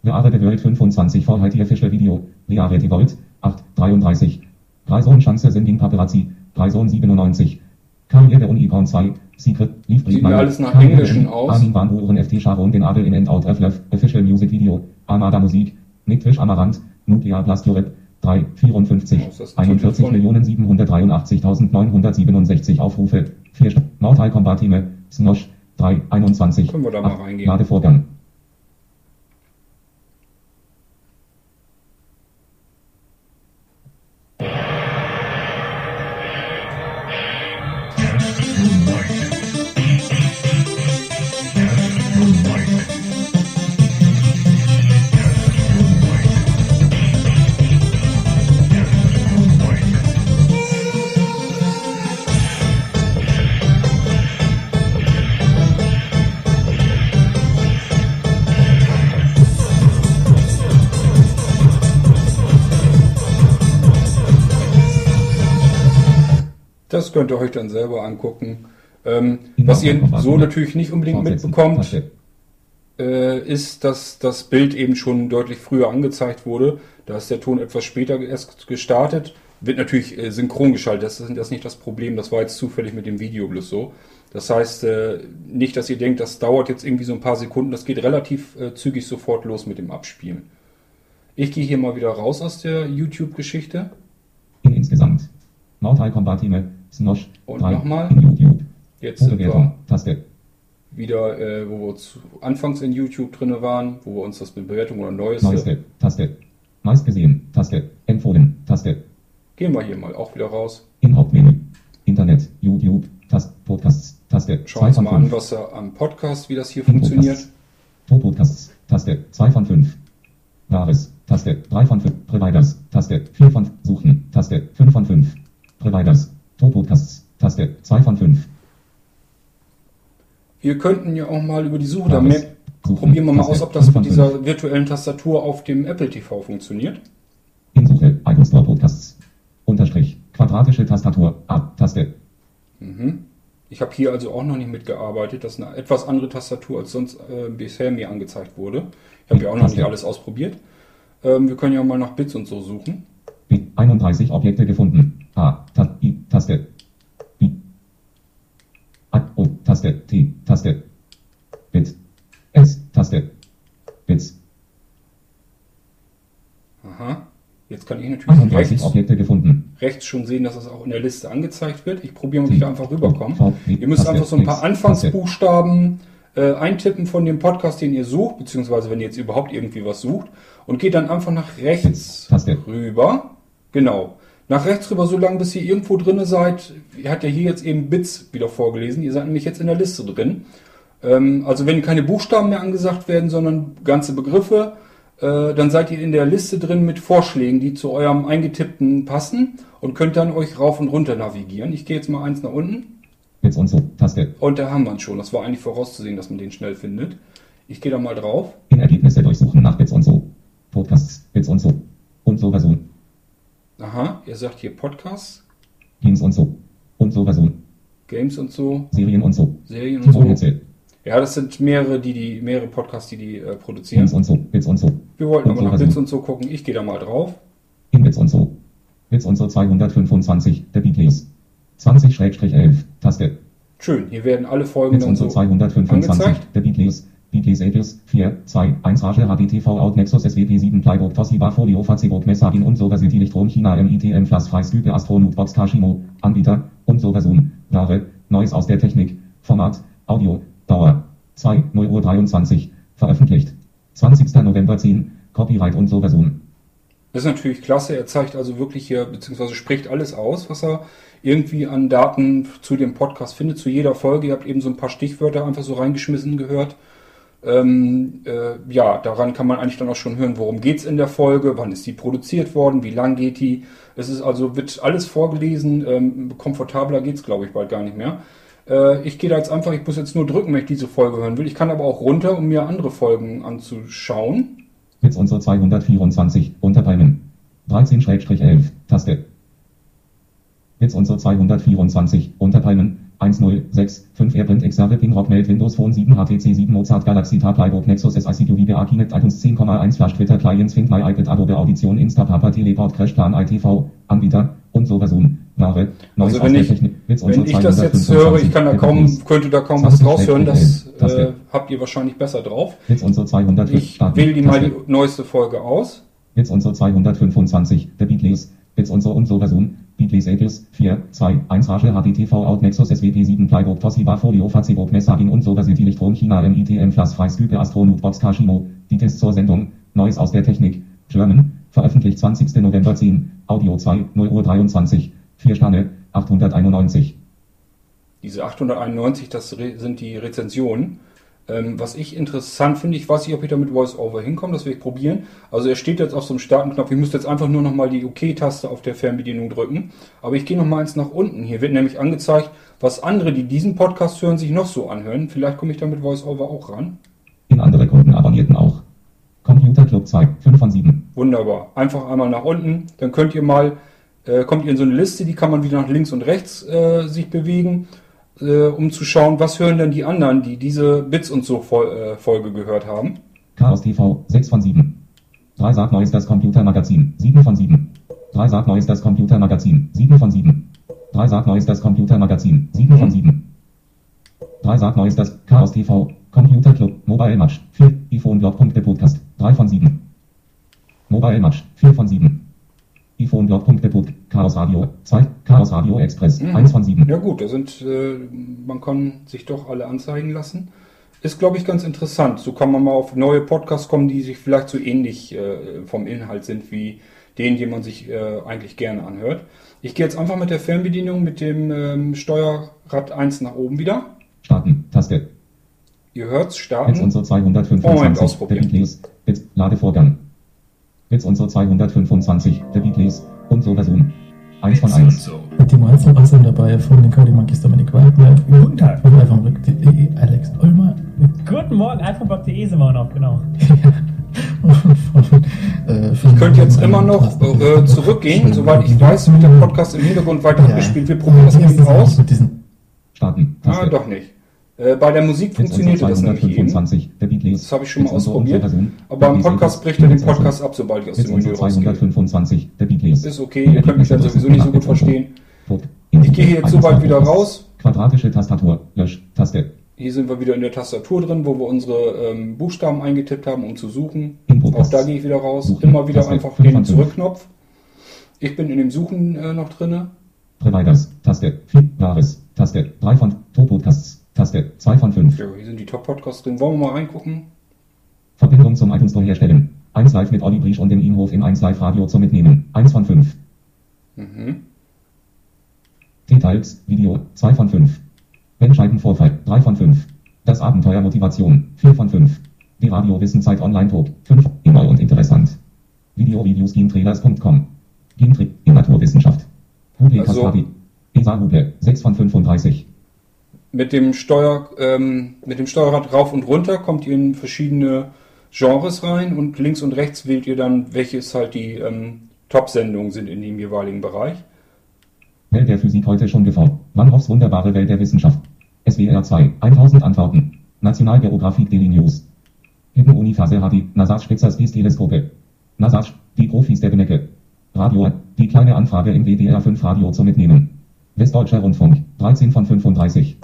In insgesamt. Bearbeitet Welt 25 Vorheit hier Fische Video. Reality Volt. 8. 33. Preison Chance Sending Paparazzi. Preison 97. Karriere Uni Braun 2. Secret. Liefbrief Sieht mir alles nach Karriere Englischen aus. Armin Van Buren FT Sharon den Adel in Endout Reflev. Official Music Video. Armada Musik. Nick Fish Amaranth. Nuclear Blast Europe. 3. 54. Was ist das Titel 41 von? Millionen 783.967 Aufrufe. 4. Mortal Kombat Team. Snosh. 3. 21. Können wir da mal reingehen? Ladevorgang. Das könnt ihr euch dann selber angucken. Ähm, was ihr so natürlich nicht unbedingt mitbekommt, äh, ist, dass das Bild eben schon deutlich früher angezeigt wurde. Da ist der Ton etwas später erst gestartet. Wird natürlich äh, synchron geschaltet. Das ist das ist nicht das Problem. Das war jetzt zufällig mit dem Video bloß so. Das heißt, äh, nicht, dass ihr denkt, das dauert jetzt irgendwie so ein paar Sekunden. Das geht relativ äh, zügig sofort los mit dem Abspielen. Ich gehe hier mal wieder raus aus der YouTube-Geschichte. In insgesamt. Mortal Kombat Team. Snosh. Und 3. nochmal. In YouTube. Jetzt sind wir. Taste. wieder, äh, wo wir zu, anfangs in YouTube drinne waren, wo wir uns das mit Bewertung oder Neues. Neueste. Taste. Meist gesehen. Taste. Empfohlen. Taste. Gehen wir hier mal auch wieder raus. Im Hauptmenü. Internet. YouTube. Taste. Podcasts. Taste. Schauen wir 2 uns mal an, 5. was da am Podcast, wie das hier funktioniert. Top Podcasts. Taste. 2 von 5. Wahres. Taste. 3 von 5. Providers. Taste. 4 von Suchen. Taste. 5 von 5. Providers. Top Podcasts. Taste. 2 von 5. Wir könnten ja auch mal über die Suche, da Suchen. probieren wir mal Taste. aus, ob das 5 mit dieser 5. virtuellen Tastatur auf dem Apple TV funktioniert. In Suche. iTunes Store Podcasts. Unterstrich. Quadratische Tastatur. A. Taste. Mhm. Ich habe hier also auch noch nicht mitgearbeitet. Das ist eine etwas andere Tastatur, als sonst äh, bisher mir angezeigt wurde. Ich habe ja auch noch nicht Taste. alles ausprobiert. Ähm, wir können ja mal nach Bits und so suchen. B. 31 Objekte gefunden. A. Ta I. Taste. I. A. O. Taste. T. Taste. Bit. S. Taste. Bits. Aha. Jetzt kann ich natürlich 31 rechts, Objekte gefunden. rechts schon sehen, dass es auch in der Liste angezeigt wird. Ich probiere mal, wie ich da einfach rüberkomme. B. Ihr müsst einfach so ein paar. Anfangsbuchstaben äh, eintippen von dem Podcast, den ihr sucht, beziehungsweise wenn ihr jetzt überhaupt irgendwie was sucht, und geht dann einfach nach rechts rüber. Genau. Nach rechts rüber, so lange bis ihr irgendwo drinne seid. Ihr habt ja hier jetzt eben Bits wieder vorgelesen. Ihr seid nämlich jetzt in der Liste drin. Ähm, also wenn keine Buchstaben mehr angesagt werden, sondern ganze Begriffe, äh, dann seid ihr in der Liste drin mit Vorschlägen, die zu eurem eingetippten passen und könnt dann euch rauf und runter navigieren. Ich gehe jetzt mal eins nach unten. Bits und so. Taste. Und da haben wir ihn schon. Das war eigentlich vorauszusehen, dass man den schnell findet. Ich gehe da mal drauf. In Ergebnisse durchsuchen nach Bits und so. Podcasts, Bits und so. Und so Version. Aha, ihr sagt hier Podcasts, Games und so. Und so Version. Games und so, Serien und so. Serien und so. Ja, das sind mehrere, die die mehrere Podcasts, die die äh, produzieren. Games und so. Bits und so. Wir wollten und aber nach so Bits Version. und so gucken. Ich gehe da mal drauf. In Bits und so. Bits und so 225. Der Beatles. 20-11. Taste. Schön, hier werden alle Folgen Bits und so so 225. angezeigt. Der Beatles. Beatles Aples 4, 2, 1 Rage HDTV Out Nexus SWP 7 Plybook Toshiba Folio Facebook Messagin und so City Lichtrom China MITM Flash Freistype Astronaut Box Kashimo Anbieter und so Version Ware Neues aus der Technik Format Audio Dauer 2 0 Uhr 23 veröffentlicht 20. November 10 Copyright und so Version Das ist natürlich klasse. Er zeigt also wirklich hier, beziehungsweise spricht alles aus, was er irgendwie an Daten zu dem Podcast findet, zu jeder Folge. Ihr habt eben so ein paar Stichwörter einfach so reingeschmissen gehört. Ähm, äh, ja, daran kann man eigentlich dann auch schon hören, worum geht's in der Folge, wann ist die produziert worden, wie lang geht die. Es ist also, wird alles vorgelesen, ähm, komfortabler geht's, glaube ich, bald gar nicht mehr. Äh, ich gehe da jetzt einfach, ich muss jetzt nur drücken, wenn ich diese Folge hören will. Ich kann aber auch runter, um mir andere Folgen anzuschauen. Und so 224 Unterpalmen 13-11 Taste und so 224 Unterpalmen 1065 Airprint Xave Ping Rock Meld Windows Phone 7 HTC 7 Mozart Galaxy Tab Plybook Nexus SICQ VGA Kinect iTunes 10,1 Flash Twitter Clients Find My iPad Adobe Audition Instapapa Teleport Crashplan ITV Anbieter und so Version Ware Also wenn ich, wenn ich das jetzt 225 höre, ich kann da kaum, könnte da kaum was 20 raushören, das äh, habt ihr wahrscheinlich besser drauf. Bits und so 200 Ich wähle die mal die neueste Folge aus. Und so 225, der Beatles, und so und so Version, Beatles Aples, 4, 2, 1 Rage HDTV Out Nexus SWP 7 Plybook Toshiba Folio Facebook Messagin und so City Lichtrom China MITM Flash Freistype Astronaut Box Kashimo, die Tests zur Sendung, Neues aus der Technik, German, veröffentlicht 20. November 10, Audio 2, 0 Uhr 23, 4 Sterne, 891. Diese 891, das sind die Rezensionen. Ähm, was ich interessant finde, ich weiß nicht, ob ich da mit VoiceOver hinkomme, das will ich probieren. Also er steht jetzt auf so einem Startenknopf. Ich müsste jetzt einfach nur nochmal die OK-Taste auf der Fernbedienung drücken. Aber ich gehe nochmal eins nach unten. Hier wird nämlich angezeigt, was andere, die diesen Podcast hören, sich noch so anhören. Vielleicht komme ich da mit VoiceOver auch ran. In andere Kunden abonnierten auch. Computer Club 2, 5 von 7. Wunderbar. Einfach einmal nach unten. Dann könnt ihr mal, äh, kommt ihr in so eine Liste, die kann man wieder nach links und rechts äh, sich bewegen, äh, um zu schauen, was hören denn die anderen, die diese Bits und so äh, Folge gehört haben. Chaos TV, 6 von 7. 3 sagt Neues das Computermagazin, 7 von 7. 3 sagt Neues das Computermagazin, 7 von 7. 3 sagt Neues das Computermagazin, 7 von 7. 3 sagt Neues das Chaos TV, Computer Club, Mobile Match, 4, iPhone Blog.de Podcast, 3 von 7. Mobile Match, 4 von 7. Chaos Radio, 2, Chaos Radio Express, 1 von 7. Ja gut, da sind, äh, man kann sich doch alle anzeigen lassen. Ist, glaube ich, ganz interessant. So kann man mal auf neue Podcasts kommen, die sich vielleicht so ähnlich äh, vom Inhalt sind wie den, den man sich äh, eigentlich gerne anhört. Ich gehe jetzt einfach mit der Fernbedienung mit dem ähm, Steuerrad 1 nach oben wieder. Starten, Taste, Ihr hört's, starten. so Moment, 225, ausprobieren. der Beatles, Bits, Ladevorgang. Und so 225, der Beatles, und so Version. 1 von 1. Mit dem Einzelrassel dabei von den Cody Monkeys Dominik Wagner. Guten Tag. Und einfach rück.de Alex Olmer. Guten Morgen, iPhone.de sind wir noch, genau. von, äh, Ihr könnt jetzt immer noch äh, zurückgehen, soweit ich weiß, wird der Podcast im Hintergrund weiter abgespielt. Wir probieren das mal eben aus. Mit diesen, Starten, Ah, doch nicht. Äh, bei der Musik Bits und so funktionierte das nämlich eben. 225, der Beatles. Das habe ich schon mal Bits und so und so ausprobiert. Aber beim Podcast bricht er den Bits und so. Podcast ab, sobald ich aus dem so Menü rausgehe. 225, der Beatles. Ist okay, ihr könnt mich dann sowieso nicht so gut verstehen. Ich gehe jetzt soweit wieder raus. Quadratische Tastatur, Lösch, Taste. Hier sind wir wieder in der Tastatur drin, wo wir unsere ähm, Buchstaben eingetippt haben, um zu suchen. Auch da gehe ich wieder raus. Suchen. Immer wieder Taste. einfach den. Zurückknopf. Ich bin in dem Suchen äh, noch drinne. Providers, Taste. 4, Jahres, Taste. 3 von Top-Podcasts, Taste. 2 von 5. Ja, hier sind die Top-Podcasts drin. Wollen wir mal reingucken? Verbindung zum iTunes Store herstellen. 1 Live mit Olli Briesch und dem Inhof in 1 Live Radio zum Mitnehmen. 1 von 5. Mhm. Details, Video, 2 von 5. Bandscheibenvorfall, 3 von 5. Das Abenteuer Motivation, 4 von 5. Die Radio Wissenzeit Online Talk, 5. Immer und interessant. Video Reviews Gametrailers.com. Gametrick in Naturwissenschaft. Huble Also- Kaskabi. ESA Huble, 6 von 35. mit dem Steuer, ähm, mit dem Steuerrad rauf und runter kommt ihr in verschiedene Genres rein und links und rechts wählt ihr dann, welches halt die ähm, Top-Sendungen sind in dem jeweiligen Bereich. Welt der Physik heute schon geformt. Mannhoffs wunderbare Welt der Wissenschaft. SWR 2, 1000 Antworten. Nationalgeographik Daily News. Hidden Uni Faserhadi, NASA's Spitzer Space Teleskope. NASA's, die Profis der Benecke. Radio, die kleine Anfrage im WDR 5 Radio zu mitnehmen. Westdeutscher Rundfunk, 13 von 35.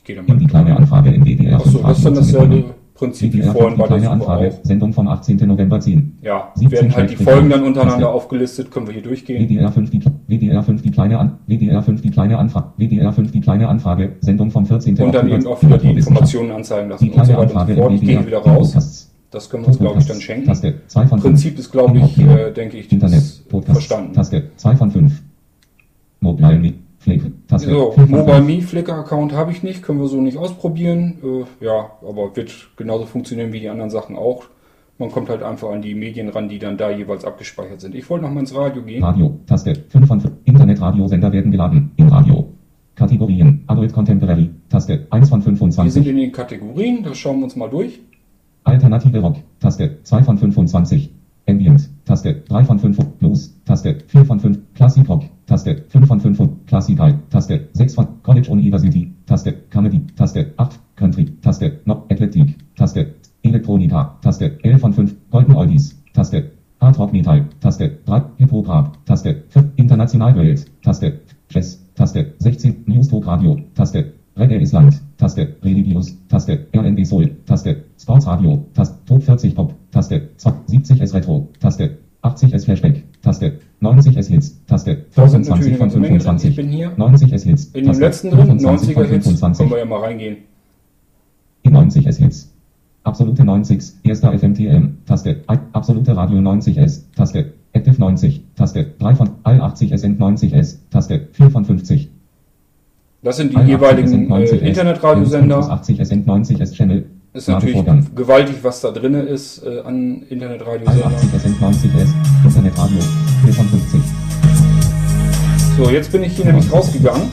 Ich gehe da In die kleine Anfrage im WDR 5 Achso, das ist dann dasselbe. Prinzip wie WDR 5 vorhin die bei der kleine Anfrage, auch. Sendung vom 18. November 10. Ja, 17 werden halt die Folgen dann untereinander aufgelistet, können wir hier durchgehen. WDR 5 die WDR 5 die kleine An WDR 5 die kleine Anfrage WDR 5 die kleine Anfrage Sendung vom 14. Und dann eben auch wieder die Informationen anzeigen lassen Die und so kleine weiter und Anfrage so fort. Ich gehe wieder raus. Das können wir uns, glaube ich, dann schenken. Taste 2 von 5. Prinzip ist, glaube ich, äh, denke ich, Internet das Podcasts. verstanden. Taste 2 von 5. Mobile Flick Taste So, 4 von Mobile 5. Me Flickr Account habe ich nicht, können wir so nicht ausprobieren. Äh, ja, aber wird genauso funktionieren wie die anderen Sachen auch. Man kommt halt einfach an die Medien ran, die dann da jeweils abgespeichert sind. Ich wollte noch mal ins Radio gehen. Radio Taste 5 von 5. Internetradiosender werden geladen. In Radio. Kategorien Adult Contemporary Taste 1 von Wir sind 25. in den Kategorien, das schauen wir uns mal durch. Alternative Rock, Taste 2 von 25. Ambient, Taste 3 von 5. Blues, Taste 4 von 5. Classic Rock, Taste 5 von 5. Classical, Taste 6 von College University, Taste Comedy, Taste 8. Country, Taste No Athletic, Taste Elektronika, Taste 11 von 5. Golden Oldies, Taste Hard Rock Metal, Taste 3. Hip Hop Rap, Taste 5. International Welt, Taste Jazz, Taste 16. News Talk Radio, Taste Reggae Island, Taste Religious, Taste RNB Soul, Taste Sports Radio, Taste Top 40 Pop, Taste 70 S Retro, Taste 80 S Flashback, Taste 90 S Hits, Taste Da sind 25 natürlich von eine ganze Menge drin. 25, Ich bin hier 90 S Hits, In dem Taste letzten drin, 25 von 90er Hits, 25, können wir ja mal reingehen. in 90 S Hits. Absolute 90, erster FMTM, Taste, absolute Radio 90S, Taste, Active 90, Taste, 3 von, all 80 S 90 S, Taste, 4 von 50. Das sind die All 80 jeweiligen äh, 90 S, Internetradiosender. 80 SN 90 S Channel, Ist natürlich gewaltig, was da drin ist äh, an All Internetradiosendern. 80 SN 90 S, Internetradio, 4 von 50. So, jetzt bin ich hier nämlich rausgegangen.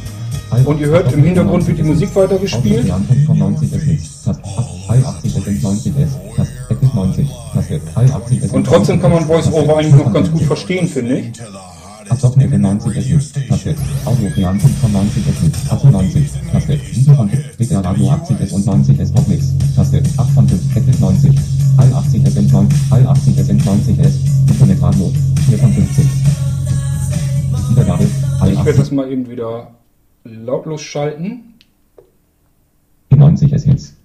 Und ihr hört, im Hintergrund wird die Musik weitergespielt. Audio- von 90 S Hits, Taste, all 80 SN 90 S, Taste, Active 90, Taste, all 80 SN Und trotzdem kann man 90 S, Voice-Over eigentlich noch 4 von ganz gut 50. verstehen, finde ich. FM 90 S Hits, Taste, Audio Frean von 90 S Hits, Atzo 90, Taste, 7 von 5, BR Radio 80 S und 90 S Popmix, Taste, 8 von 5, Active 90, all 80 SN 90, all 80 SN 90 S, Internetradio, 4 von 50. Wiedergabe, all Ich werde 80 das mal eben wieder lautlos schalten. in 90 S Hits.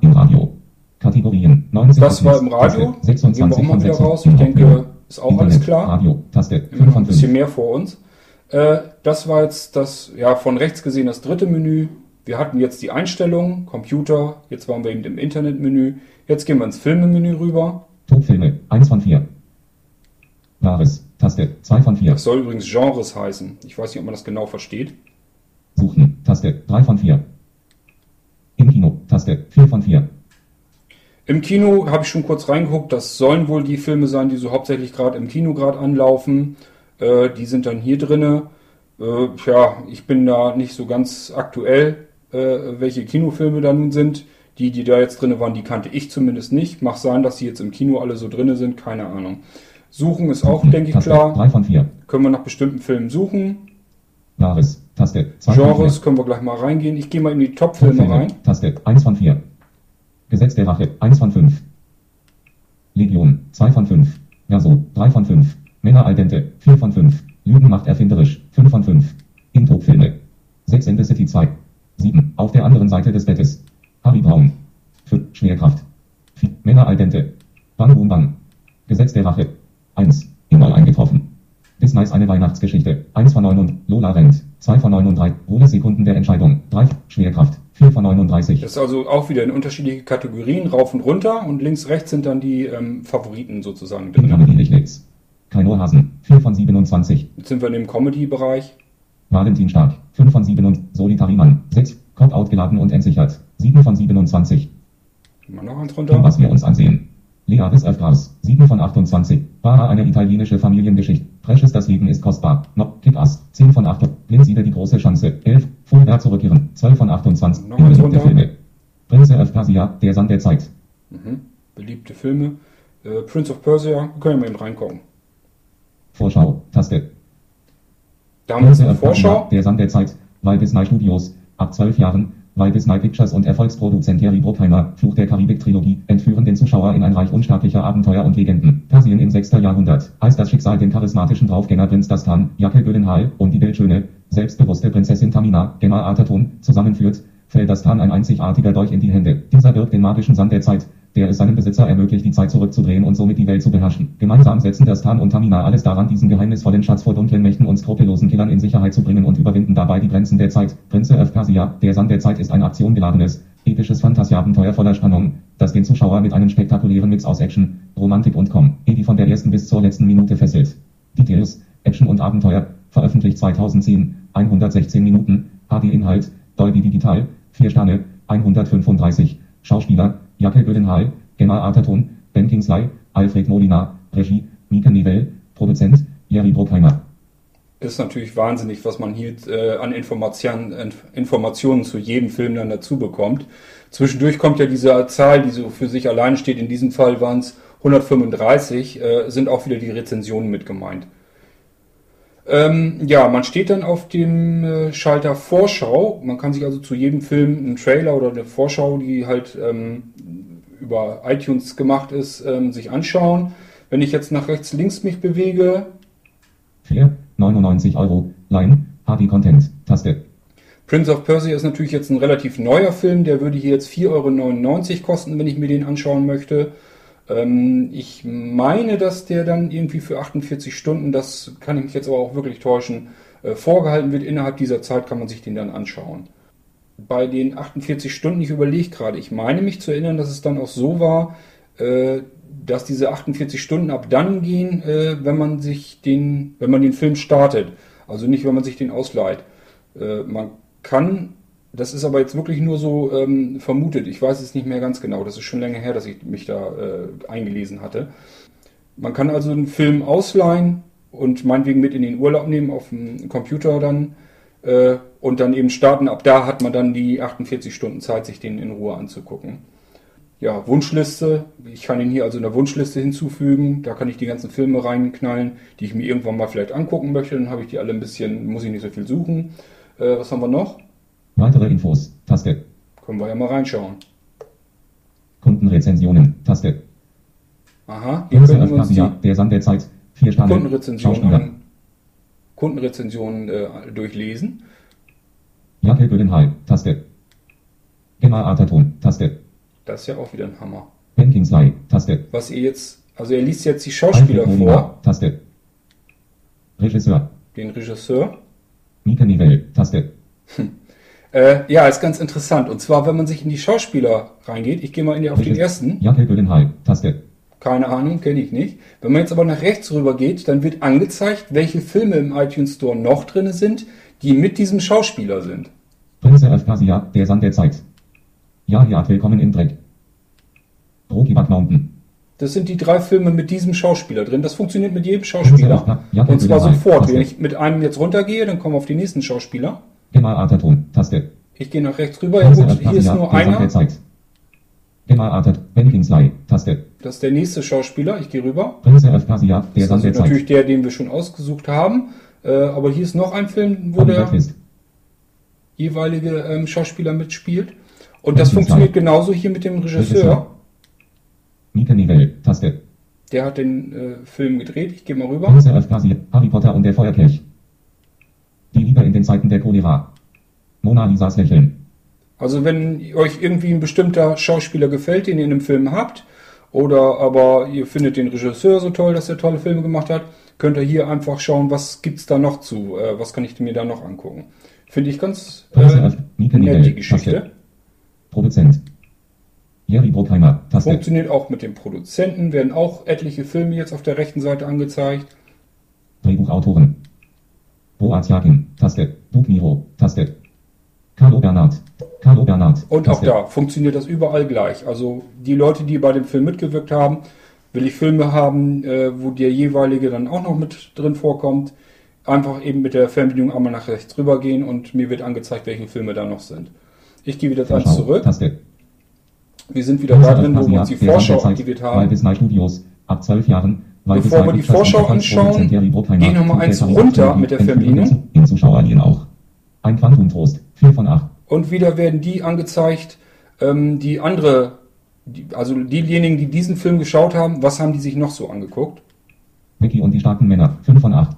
Im Radio. Kategorien 90 Das war im Radio. Gehen wir 26 auch mal von wieder 6 raus. Ich denke, ist auch alles klar. Radio, Taste Wir 5 haben von ein bisschen 5. mehr vor uns. Äh, das war jetzt das, ja, von rechts gesehen das dritte Menü. Wir hatten jetzt die Einstellungen, Computer, jetzt waren wir eben im Internetmenü. Jetzt gehen wir ins Filmemenü rüber. Topfilme 1 von 4. Wahres, Taste 2 von 4. Das soll übrigens Genres heißen. Ich weiß nicht, ob man das genau versteht. Suchen, Taste 3 von 4. Im Kino, Taste 4 von 4. Im Kino habe ich schon kurz reingeguckt. Das sollen wohl die Filme sein, die so hauptsächlich gerade im Kino gerade anlaufen. Äh, die sind dann hier drinne. Äh, ja, ich bin da nicht so ganz aktuell, äh, welche Kinofilme da nun sind. Die, die da jetzt drinne waren, die kannte ich zumindest nicht. Mag sein, dass die jetzt im Kino alle so drinne sind, keine Ahnung. Suchen ist auch, denke ich, klar. 3 von 4. Können wir nach bestimmten Filmen suchen. Wahres, Taste 2 von 4. Genres können wir gleich mal reingehen. Ich gehe mal in die Top-Filme rein. Taste 1 von 4. Gesetz der Rache 1 von 5. Legion 2 von 5. Verso 3 von 5. Männer al dente 4 von 5. Lügen macht erfinderisch 5 von 5. Intro-Filme 6 in the City 2. 7. Auf der anderen Seite des Bettes. Harry Braun. 5. Schwerkraft. 4. Männer al dente. Bang Boom Bang. Gesetz der Rache 1. Immer eingetroffen. Bis nice eine Weihnachtsgeschichte. 1 von 9 und Lola rennt. 2 von 9 und 3. Wohle Sekunden der Entscheidung. 3. Schwerkraft. 4 von 39. Das ist also auch wieder in unterschiedliche Kategorien, rauf und runter und links, rechts sind dann die ähm, Favoriten sozusagen In drin. Comedy Lichlitz. Kai Hasen. 4 von 27. Jetzt sind wir in dem Comedy-Bereich. Valentin Stark. 5 von 7 und Solitariman. 6. Cop-out geladen und entsichert. 7 von 27. Mal noch eins runter. was wir uns ansehen. Lea des Öfters, 7 von 28. Baha eine italienische Familiengeschichte. Precious das Leben ist kostbar. No, Kick Ass, 10 von 8. Blindsiede die große Chance. 11. Vorher zurückkehren, 12 von 28. Nochmal Beliebte. Filme. Prince of Persia, der Sand der Zeit. Mhm. Beliebte Filme. Äh, Prince of Persia, können wir eben reingucken. Vorschau, Taste. Da haben wir jetzt Prince of Persia, Vorschau. der Sand der Zeit. Walt Disney Studios. Ab 12 Jahren. Walt Disney Pictures und Erfolgsproduzent Jerry Bruckheimer. Fluch der Karibik-Trilogie. Entführen den Zuschauer in ein Reich unsterblicher Abenteuer und Legenden. Persien im 6. Jahrhundert. Als das Schicksal den charismatischen Draufgänger Prinz Dastan, Jacke Gyllenhaal und die bildschöne, selbstbewusste Prinzessin Tamina, Gemma Arterton, zusammenführt, fällt Dastan ein einzigartiger Dolch in die Hände. Dieser birgt den magischen Sand der Zeit, der es seinem Besitzer ermöglicht, die Zeit zurückzudrehen und somit die Welt zu beherrschen. Gemeinsam setzen Dastan und Tamina alles daran, diesen geheimnisvollen Schatz vor dunklen Mächten und skrupellosen Killern in Sicherheit zu bringen und überwinden dabei die Grenzen der Zeit. Prince of Persia, der Sand der Zeit ist ein aktiongeladenes, episches Fantasieabenteuer voller Spannung, das den Zuschauer mit einem spektakulären Mix aus Action, Romantik und Com, die von der ersten bis zur letzten Minute fesselt. Details, Action und Abenteuer, veröffentlicht 2010, 116 Minuten, HD-Inhalt, Dolby Digital, 4 Sterne, 135, Schauspieler, Jacke Gyllenhaal, Gemma Arterton, Ben Kingsley, Alfred Molina, Regie, Mika Nivell, Produzent, Jerry Bruckheimer. Ist natürlich wahnsinnig, was man hier äh, an Informationen, Inf- Informationen zu jedem Film dann dazu bekommt. Zwischendurch kommt ja diese Zahl, die so für sich alleine steht. In diesem Fall waren es 135, äh, sind auch wieder die Rezensionen mit gemeint. Ähm, ja, man steht dann auf dem äh, Schalter Vorschau. Man kann sich also zu jedem Film einen Trailer oder eine Vorschau, die halt ähm, über iTunes gemacht ist, ähm, sich anschauen. Wenn ich jetzt nach rechts, links mich bewege, 4, 99 Euro, Line, HD Content, Taste. Prince of Persia ist natürlich jetzt ein relativ neuer Film, der würde hier jetzt 4,99 Euro kosten, wenn ich mir den anschauen möchte. Ähm, ich meine, dass der dann irgendwie für 48 Stunden, das kann ich mich jetzt aber auch wirklich täuschen, äh, vorgehalten wird. Innerhalb dieser Zeit kann man sich den dann anschauen. Bei den 48 Stunden, ich überlege gerade, ich meine mich zu erinnern, dass es dann auch so war, äh, dass diese 48 Stunden ab dann gehen, äh, wenn man sich den, wenn man den Film startet. Also nicht, wenn man sich den ausleiht. Man kann, das ist aber jetzt wirklich nur so ähm, vermutet, ich weiß es nicht mehr ganz genau, das ist schon länger her, dass ich mich da äh, eingelesen hatte. Man kann also einen Film ausleihen und meinetwegen mit in den Urlaub nehmen auf dem Computer dann äh, und dann eben starten. Ab da hat man dann die 48 Stunden Zeit, sich den in Ruhe anzugucken. Ja, Wunschliste. Ich kann ihn hier also in der Wunschliste hinzufügen. Da kann ich die ganzen Filme reinknallen, die ich mir irgendwann mal vielleicht angucken möchte. Dann habe ich die alle ein bisschen, muss ich nicht so viel suchen. Äh, was haben wir noch? Weitere Infos, Taste. Können wir ja mal reinschauen. Kundenrezensionen, Taste. Aha, die Persia, der Sand der Zeit, 4 Sterne. Kundenrezensionen, an, Kundenrezensionen äh, durchlesen. Jacke Gyllenhaal, Taste. Gemma Arterton, Taste. Das ist ja auch wieder ein Hammer. Ben Kingsley, Taste. Was ihr jetzt, also er liest jetzt die Schauspieler Alfred vor, Taste. Regisseur, den Regisseur. Mika Nivell, Taste. Äh, ja, ist ganz interessant. Und zwar, wenn man sich in die Schauspieler reingeht, ich gehe mal in die, auf den ersten, Taste. keine Ahnung, kenne ich nicht. Wenn man jetzt aber nach rechts rüber geht, dann wird angezeigt, welche Filme im iTunes Store noch drin sind, die mit diesem Schauspieler sind. Prince of Persia, der Sand der Zeit. Ja, ja, willkommen in Dreck. Brokeback Mountain. Das sind die drei Filme mit diesem Schauspieler drin. Das funktioniert mit jedem Schauspieler. Und zwar sofort. Wenn ich mit einem jetzt runtergehe, dann kommen wir auf die nächsten Schauspieler. Gemma Arterton, Taste. Ich gehe nach rechts rüber. Ja gut, hier ist nur einer. Zeit. Gemma Artert, Ben Kingsley, Taste. Das ist der nächste Schauspieler. Ich gehe rüber. Prince der Das ist natürlich der, den wir schon ausgesucht haben. Äh, aber hier ist noch ein Film, wo der jeweilige ähm, Schauspieler mitspielt. Und das funktioniert genauso hier mit dem Regisseur. Mika Nivell, Taste. Der hat den äh, Film gedreht. Ich gehe mal rüber. Prince Harry Potter und der Feuerkelch. Die Liebe in den Zeiten der Cholera. Mona Lisas Lächeln. Also wenn euch irgendwie ein bestimmter Schauspieler gefällt, den ihr in einem Film habt, oder aber ihr findet den Regisseur so toll, dass er tolle Filme gemacht hat, könnt ihr hier einfach schauen, was gibt's da noch zu, äh, was kann ich mir da noch angucken. Finde ich ganz äh, nett, die Geschichte. Taste. Produzent. Jerry Bruckheimer, Taste. Funktioniert auch mit dem Produzenten, werden auch etliche Filme jetzt auf der rechten Seite angezeigt. Drehbuchautoren. Boaz Taste. Miro, Taste. Carlo Bernard. Carlo Bernhard. Und auch Taste. da funktioniert das überall gleich. Also die Leute, die bei dem Film mitgewirkt haben, will ich Filme haben, äh, wo der jeweilige dann auch noch mit drin vorkommt. Einfach eben mit der Fernbedienung einmal nach rechts rübergehen und mir wird angezeigt, welche Filme da noch sind. Ich gehe wieder eins zurück. Taste. Wir sind wieder da drin, wo wir uns die Vorschau aktiviert haben. Waldis Night Studios. Ab 12 Jahren. Bevor wir die Vorschau anschauen, Produzent Terry Bruckheimer. geh noch mal eins runter mit der Fernbedienung. Im Zuschauerlien auch. Ein Quantum Trost. 4 von 8. Und wieder werden die angezeigt, ähm, die andere, also diejenigen, die diesen Film geschaut haben, was haben die sich noch so angeguckt? Vicky und die starken Männer. 5 von 8.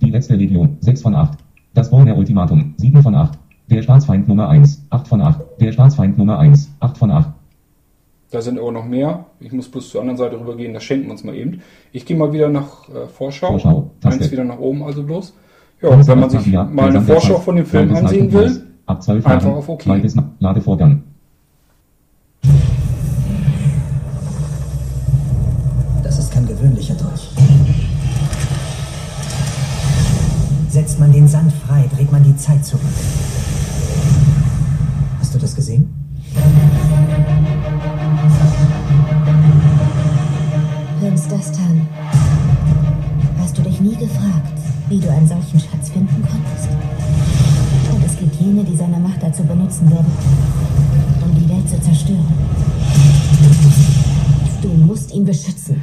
Die letzte Legion. 6 von 8. Das Borner Ultimatum. 7 von 8. Der Staatsfeind Nummer 1. 8 von 8. Der Staatsfeind Nummer 1. 8 von 8. Da sind aber noch mehr. Ich muss bloß zur anderen Seite rübergehen, das schenken wir uns mal eben. Ich gehe mal wieder nach äh, Vorschau. Vorschau. Eins wieder nach oben, also bloß. Ja, und wenn man sich Ja, mal eine Vorschau von dem Film ansehen will, Ab 12 einfach auf OK. Ladevorgang. Das ist kein gewöhnlicher Dolch. Setzt man den Sand frei, dreht man die Zeit zurück. Hast du das gesehen? Prinz Dastan, hast du dich nie gefragt, wie du einen solchen Schatz finden konntest? Und es gibt jene, die seine Macht dazu benutzen werden, um die Welt zu zerstören. Du musst ihn beschützen.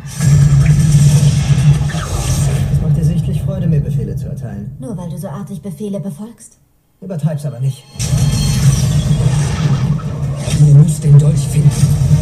Es macht dir sichtlich Freude, mir Befehle zu erteilen. Nur weil du so artig Befehle befolgst. Übertreib's aber nicht. Du musst den Dolch finden.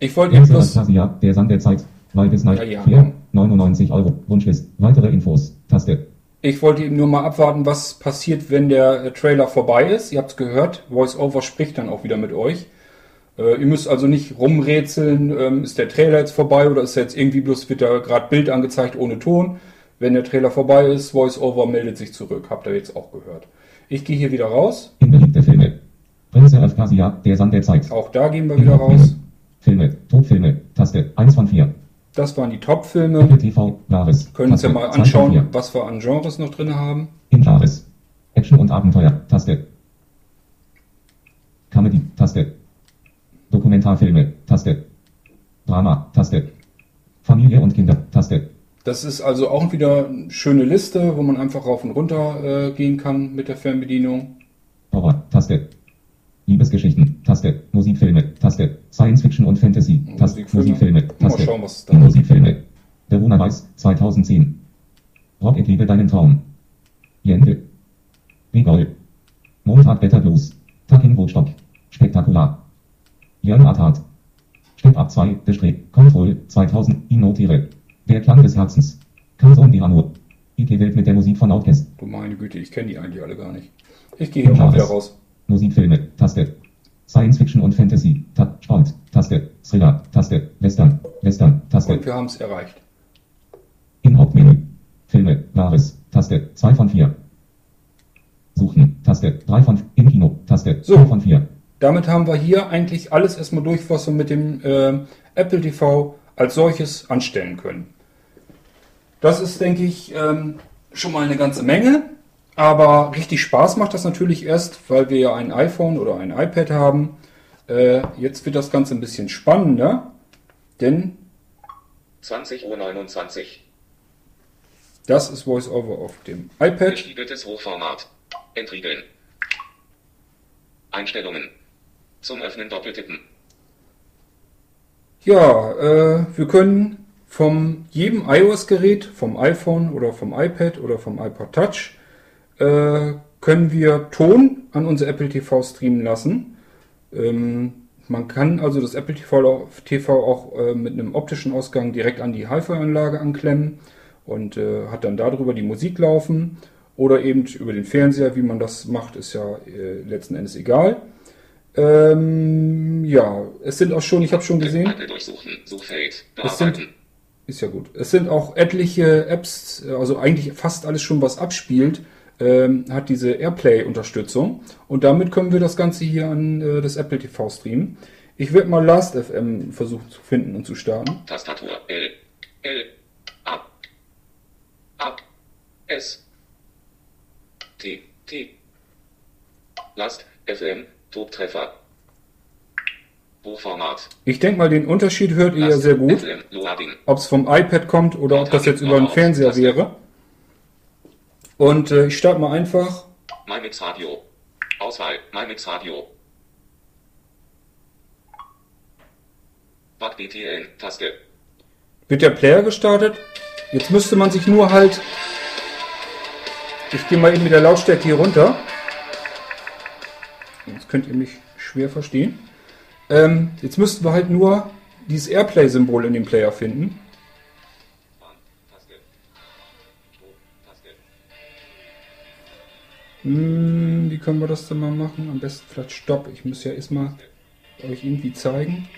Ich wollte eben Insel bloß, Anastasia, der Sand der Zeit. Waldis Night. Ja, ja. 4. 99 Euro. Wunschlist. Weitere Infos. Taste. ich wollte eben nur mal abwarten, was passiert, wenn der äh, Trailer vorbei ist. Ihr habt es gehört, VoiceOver spricht dann auch wieder mit euch. Äh, ihr müsst also nicht rumrätseln, ähm, ist der Trailer jetzt vorbei oder ist jetzt irgendwie bloß, wird da gerade Bild angezeigt ohne Ton. Wenn der Trailer vorbei ist, VoiceOver meldet sich zurück. Habt ihr jetzt auch gehört. Ich gehe hier wieder raus. In beliebte Filme. Prince of Persia, der Sand der Zeit. Auch da gehen wir wieder raus. Filme. Topfilme. Taste. 1 von 4. Das waren die Top-Filme. TV. Wahres. Können uns ja Taste. mal 2 von anschauen, 4. was wir an Genres noch drin haben. In Jahres. Action und Abenteuer. Taste. Comedy. Taste. Dokumentarfilme. Taste. Drama. Taste. Familie und Kinder. Taste. Das ist also auch wieder eine schöne Liste, wo man einfach rauf und runter äh, gehen kann mit der Fernbedienung. Horror. Taste. Liebesgeschichten. Science Fiction und Fantasy. Taste. Musikfilme. Musikfilme. Mal Taste. schauen, was da. Musikfilme. Bewohner Weiß. 2010. Rock, ich liebe deinen Traum. Jente. Rigol. Montag Better Blues. Tag in Woodstock. Spektakular. Jörn Atat. Step Up 2, Bestrebt. Control, 2000, Innotiere. Der Klang des Herzens. Kanson die Hanur. IT Welt mit der Musik von Outcast. Du meine Güte, ich kenne die eigentlich alle gar nicht. Ich gehe hier mal wieder raus. Musikfilme, Taste. Science Fiction und Fantasy, Ta Sport, Taste. Thriller, Taste. Western, Western, Taste. Und wir haben es erreicht. In Hauptmenü. Filme, Wahres, Taste. 2 von 4. Suchen, Taste. 3 von Im Kino, Taste. So. 2 von 4. Damit haben wir hier eigentlich alles erstmal durch, was wir mit dem äh, Apple TV als solches anstellen können. Das ist, denke ich, ähm, schon mal eine ganze Menge. Aber richtig Spaß macht das natürlich erst, weil wir ja ein iPhone oder ein iPad haben. Äh, jetzt wird das Ganze ein bisschen spannender, denn 20.29 Uhr. das ist VoiceOver auf dem iPad. Gespiegeltes Hochformat. Entriegeln. Einstellungen. Zum Öffnen doppeltippen. Ja, äh, wir können vom jedem iOS-Gerät, vom iPhone oder vom iPad oder vom iPod Touch, äh, können wir Ton an unser Apple TV streamen lassen. Ähm, man kann also das Apple TV, auch äh, mit einem optischen Ausgang direkt an die Hi-Fi-Anlage anklemmen und äh, hat dann darüber die Musik laufen oder eben über den Fernseher, wie man das macht, ist ja äh, letzten Endes egal. Ähm, ja, es sind auch schon, ich habe schon gesehen. Es sind- ist ja gut. Es sind auch etliche Apps, also eigentlich fast alles schon, was abspielt, ähm, hat diese Airplay-Unterstützung. Und damit können wir das Ganze hier an äh, das Apple TV streamen. Ich werde mal Last.fm versuchen zu finden und zu starten. Tastatur. L. L. A. A. S. T. T. Last. FM. Tobtreffer. Hochformat. Ich denke mal, den Unterschied hört ihr ja sehr gut, ob es vom iPad kommt oder ob das jetzt über den Fernseher wäre. Und äh, ich starte mal einfach. MyMix Radio. Auswahl. MyMix Radio. Bug BTN. Taste. Wird der Player gestartet? Jetzt müsste man sich nur halt. Ich gehe mal eben mit der Lautstärke hier runter. Jetzt könnt ihr mich schwer verstehen. Ähm, jetzt müssten wir halt nur dieses Airplay-Symbol in dem Player finden. Hm, wie können wir das denn mal machen? Am besten vielleicht Stopp. Ich muss ja erstmal euch irgendwie zeigen.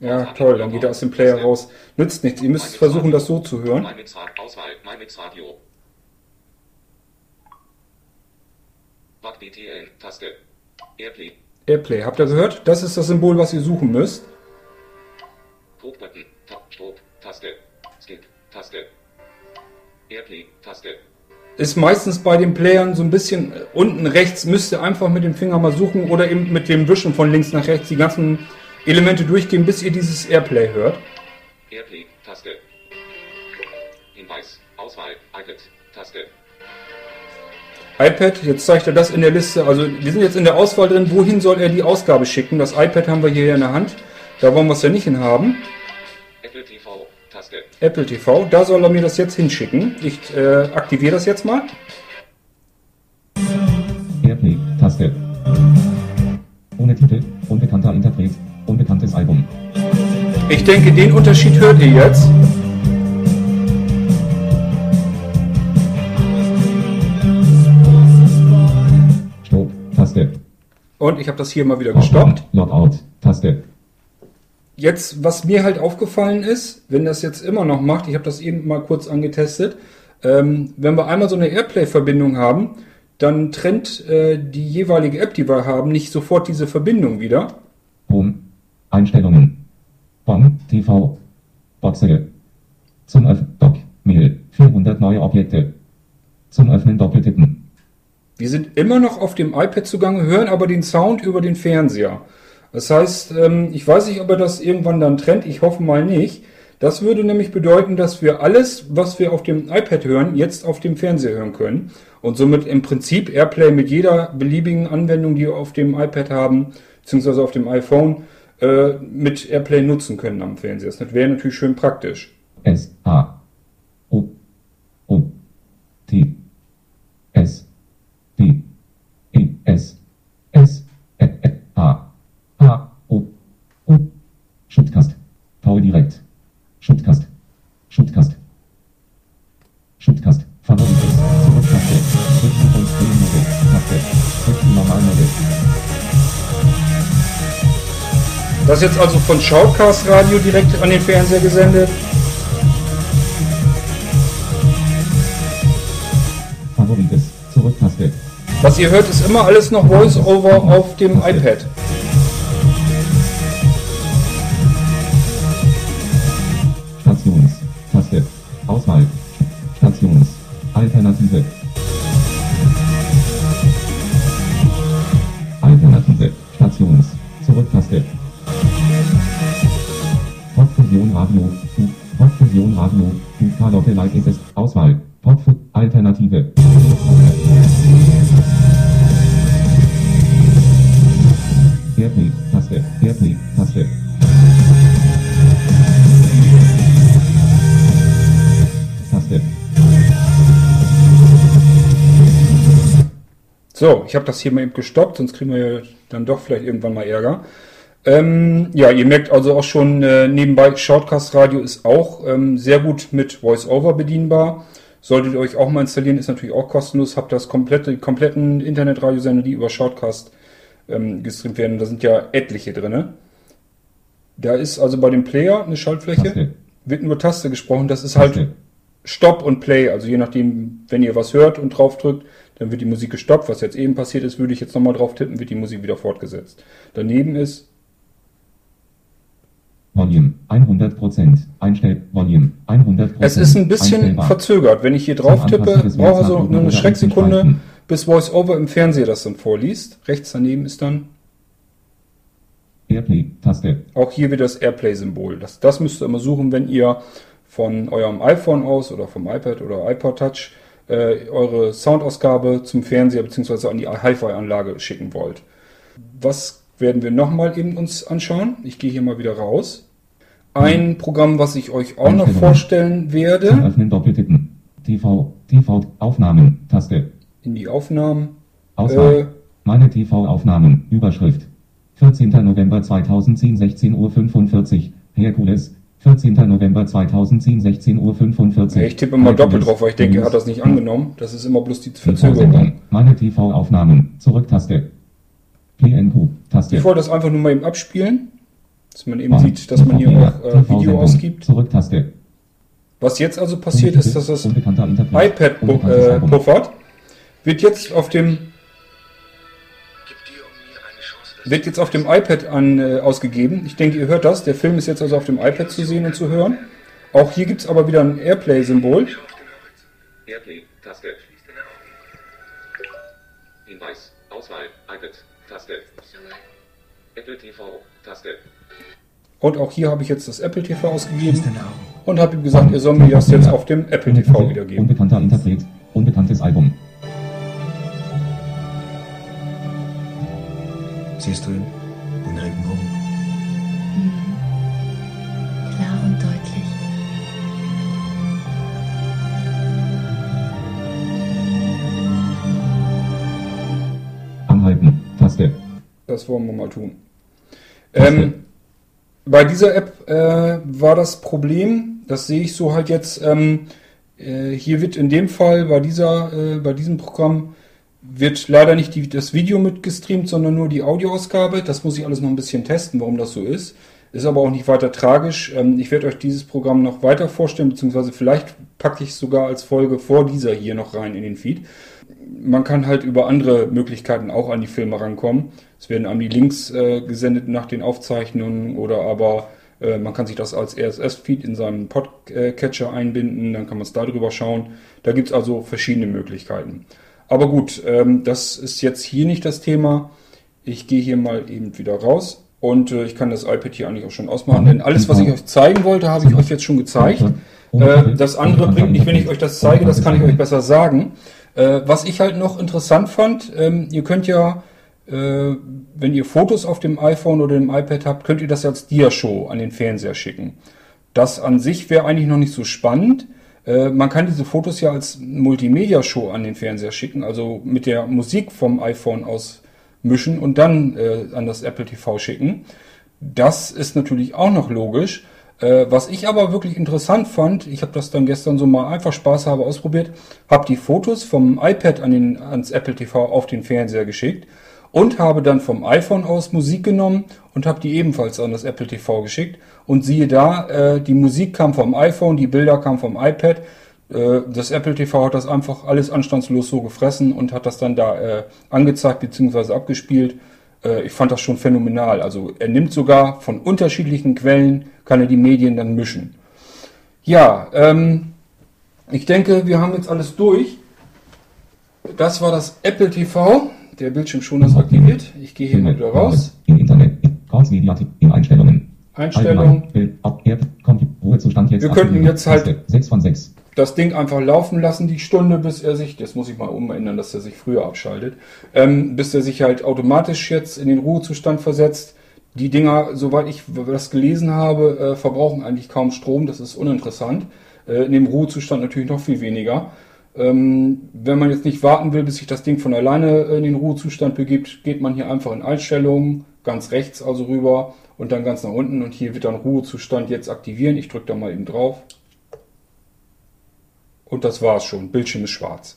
Ja, toll, dann geht er aus dem Player raus. Nützt nichts. Ihr müsst versuchen, das so zu hören. Airplay. Airplay, habt ihr gehört? Das ist das Symbol, was ihr suchen müsst. Code-Button. Airplay. Taste. ist meistens bei den Playern so ein bisschen äh, unten rechts, müsst ihr einfach mit dem Finger mal suchen oder eben mit dem Wischen von links nach rechts die ganzen Elemente durchgehen, bis ihr dieses Airplay hört. Airplay. Taste. Hinweis. Auswahl. iPad. Taste. iPad, jetzt zeigt er das in der Liste, also wir sind jetzt in der Auswahl drin, wohin soll er die Ausgabe schicken? Das iPad haben wir hier in der Hand, da wollen wir es ja nicht hin haben. Apple TV. Da soll er mir das jetzt hinschicken. Ich äh, aktiviere das jetzt mal. Airplay, Taste. Ohne Titel, unbekannter Interpret, unbekanntes Album. Ich denke, den Unterschied hört ihr jetzt. Stopp, Taste. Und ich habe das hier mal wieder gestoppt. Logout, Taste. Jetzt, was mir halt aufgefallen ist, wenn das jetzt immer noch macht, ich habe das eben mal kurz angetestet, ähm, wenn wir einmal so eine Airplay-Verbindung haben, dann trennt äh, die jeweilige App, die wir haben, nicht sofort diese Verbindung wieder. Home. Einstellungen. BOM, TV. Boxe. Zum Öffnen. Doc. Mail. 400 neue Objekte. Zum Öffnen doppeltippen. Wir sind immer noch auf dem iPad zugange, hören aber den Sound über den Fernseher. Das heißt, ähm, ich weiß nicht, ob er das irgendwann dann trennt. Ich hoffe mal nicht. Das würde nämlich bedeuten, dass wir alles, was wir auf dem iPad hören, jetzt auf dem Fernseher hören können. Und somit im Prinzip Airplay mit jeder beliebigen Anwendung, die wir auf dem iPad haben, beziehungsweise auf dem iPhone, äh, mit Airplay nutzen können am Fernseher. Das wäre natürlich schön praktisch. S. A. O. O. T. Das ist jetzt also von Shoutcast Radio direkt an den Fernseher gesendet. Favorites. Zurücktaste. Was ihr hört, ist immer alles noch Voice-Over auf dem iPad. Stations. Taste. Auswahl. Stations. Alternative. Radio. Popfusion Radio. UK Localize ist es. Auswahl. Pop Alternative. Airplay. Taste. Airplay. Taste. Taste. So, ich habe das hier mal eben gestoppt, sonst kriegen wir dann doch vielleicht irgendwann mal Ärger. Ähm, ja, ihr merkt also auch schon äh, nebenbei, Shoutcast Radio ist auch ähm, sehr gut mit VoiceOver bedienbar. Solltet ihr euch auch mal installieren, ist natürlich auch kostenlos. Habt das komplette, kompletten Internetradiosender, die über Shoutcast ähm, gestreamt werden. Da sind ja etliche drinne. Da ist also bei dem Player eine Schaltfläche, Taste. wird nur Taste gesprochen. Das ist halt Taste. Stopp und Play. Also je nachdem, wenn ihr was hört und draufdrückt, dann wird die Musik gestoppt. Was jetzt eben passiert ist, würde ich jetzt nochmal drauf tippen, wird die Musik wieder fortgesetzt. Daneben ist Volume 100%. Einstell Volume 100%. Es ist ein bisschen verzögert. Wenn ich hier drauf tippe, brauche Werts nur eine Schrecksekunde, bis VoiceOver im Fernseher das dann vorliest. Rechts daneben ist dann Airplay. Taste. auch hier wieder das Airplay-Symbol. Das, das müsst ihr immer suchen, wenn ihr von eurem iPhone aus oder vom iPad oder iPod Touch äh, eure Soundausgabe zum Fernseher bzw. an die Hi-Fi-Anlage schicken wollt. Was werden wir nochmal eben uns anschauen? Ich gehe hier mal wieder raus. Ein Programm, was ich euch auch noch vorstellen Zum werde, Öffnen doppeltippen. TV. TV. Aufnahmen. Taste. in die Aufnahmen. Auswahl. Äh, Meine TV-Aufnahmen. Überschrift. 14. November 2010, 16.45 Uhr. Herkules. 14. November 2010, 16.45 Uhr. ich tippe mal doppelt drauf, weil ich denke, er hat das nicht angenommen. Das ist immer bloß die Verzögerung. Meine TV-Aufnahmen. Zurück-Taste. PNQ. Taste. Ich wollte das einfach nur mal eben abspielen, dass man eben sieht, dass man hier auch äh, Video ausgibt. Zurück-Taste. Was jetzt also passiert ist, dass das iPad äh, puffert, wird jetzt auf dem wird jetzt auf dem iPad an, äh, ausgegeben. Ich denke, ihr hört das. Der Film ist jetzt also auf dem iPad zu sehen und zu hören. Auch hier gibt es aber wieder ein Airplay-Symbol. Airplay, Taste. Hinweis, Auswahl, iPad, Taste. Apple TV, Taste. Und auch hier habe ich jetzt das Apple TV ausgegeben und habe ihm gesagt, er soll mir das jetzt auf dem Apple TV wiedergeben. Unbekannter Interpret. Unbekanntes Album. Siehst du ihn? Den Regenbogen? Klar und deutlich. Anhalten. Taste. Das wollen wir mal tun. Ähm, bei dieser App äh, war das Problem, das sehe ich so halt jetzt, ähm, äh, hier wird in dem Fall bei dieser, äh, bei diesem Programm wird leider nicht die, das Video mitgestreamt, sondern nur die Audioausgabe. Das muss ich alles noch ein bisschen testen, warum das so ist. Ist aber auch nicht weiter tragisch. Ähm, ich werde euch dieses Programm noch weiter vorstellen, beziehungsweise vielleicht packe ich es sogar als Folge vor dieser hier noch rein in den Feed. Man kann halt über andere Möglichkeiten auch an die Filme rankommen. Es werden einem die Links äh, gesendet nach den Aufzeichnungen oder aber äh, man kann sich das als RSS-Feed in seinen Podcatcher einbinden, dann kann man es darüber schauen. Da gibt es also verschiedene Möglichkeiten. Aber gut, ähm, das ist jetzt hier nicht das Thema. Ich gehe hier mal eben wieder raus und äh, ich kann das iPad hier eigentlich auch schon ausmachen, denn alles, was ich euch zeigen wollte, habe ich euch jetzt schon gezeigt. Äh, das andere bringt nicht, wenn ich euch das zeige, das kann ich euch besser sagen. Äh, was ich halt noch interessant fand, ähm, ihr könnt ja, äh, wenn ihr Fotos auf dem iPhone oder dem iPad habt, könnt ihr das als Diashow an den Fernseher schicken. Das an sich wäre eigentlich noch nicht so spannend. Äh, man kann diese Fotos ja als Multimedia-Show an den Fernseher schicken, also mit der Musik vom iPhone aus mischen und dann äh, an das Apple TV schicken. Das ist natürlich auch noch logisch. Äh, was ich aber wirklich interessant fand, ich habe das dann gestern so mal einfach Spaß habe ausprobiert, habe die Fotos vom iPad an den, ans Apple TV auf den Fernseher geschickt und habe dann vom iPhone aus Musik genommen und habe die ebenfalls an das Apple TV geschickt. Und siehe da, äh, die Musik kam vom iPhone, die Bilder kamen vom iPad. Äh, das Apple TV hat das einfach alles anstandslos so gefressen und hat das dann da äh, angezeigt bzw. abgespielt. Äh, ich fand das schon phänomenal. Also er nimmt sogar von unterschiedlichen Quellen, kann er die Medien dann mischen. Ja, ähm, ich denke, wir haben jetzt alles durch. Das war das Apple TV. Der Bildschirmschoner ist aktiviert. Ich gehe hier wieder raus. Im Internet. Kurzmediatik. In Einstellungen. Einstellung. Wir könnten jetzt halt- Taste. 6 von 6. das Ding einfach laufen lassen, die Stunde, bis er sich, das muss ich mal umändern, dass er sich früher abschaltet, ähm, bis er sich halt automatisch jetzt in den Ruhezustand versetzt. Die Dinger, soweit ich das gelesen habe, äh, verbrauchen eigentlich kaum Strom, das ist uninteressant. Äh, in dem Ruhezustand natürlich noch viel weniger. Ähm, wenn man jetzt nicht warten will, bis sich das Ding von alleine in den Ruhezustand begibt, geht man hier einfach in Einstellungen, ganz rechts also rüber und dann ganz nach unten und hier wird dann Ruhezustand jetzt aktivieren. Ich drücke da mal eben drauf. Und das war's schon. Bildschirm ist schwarz.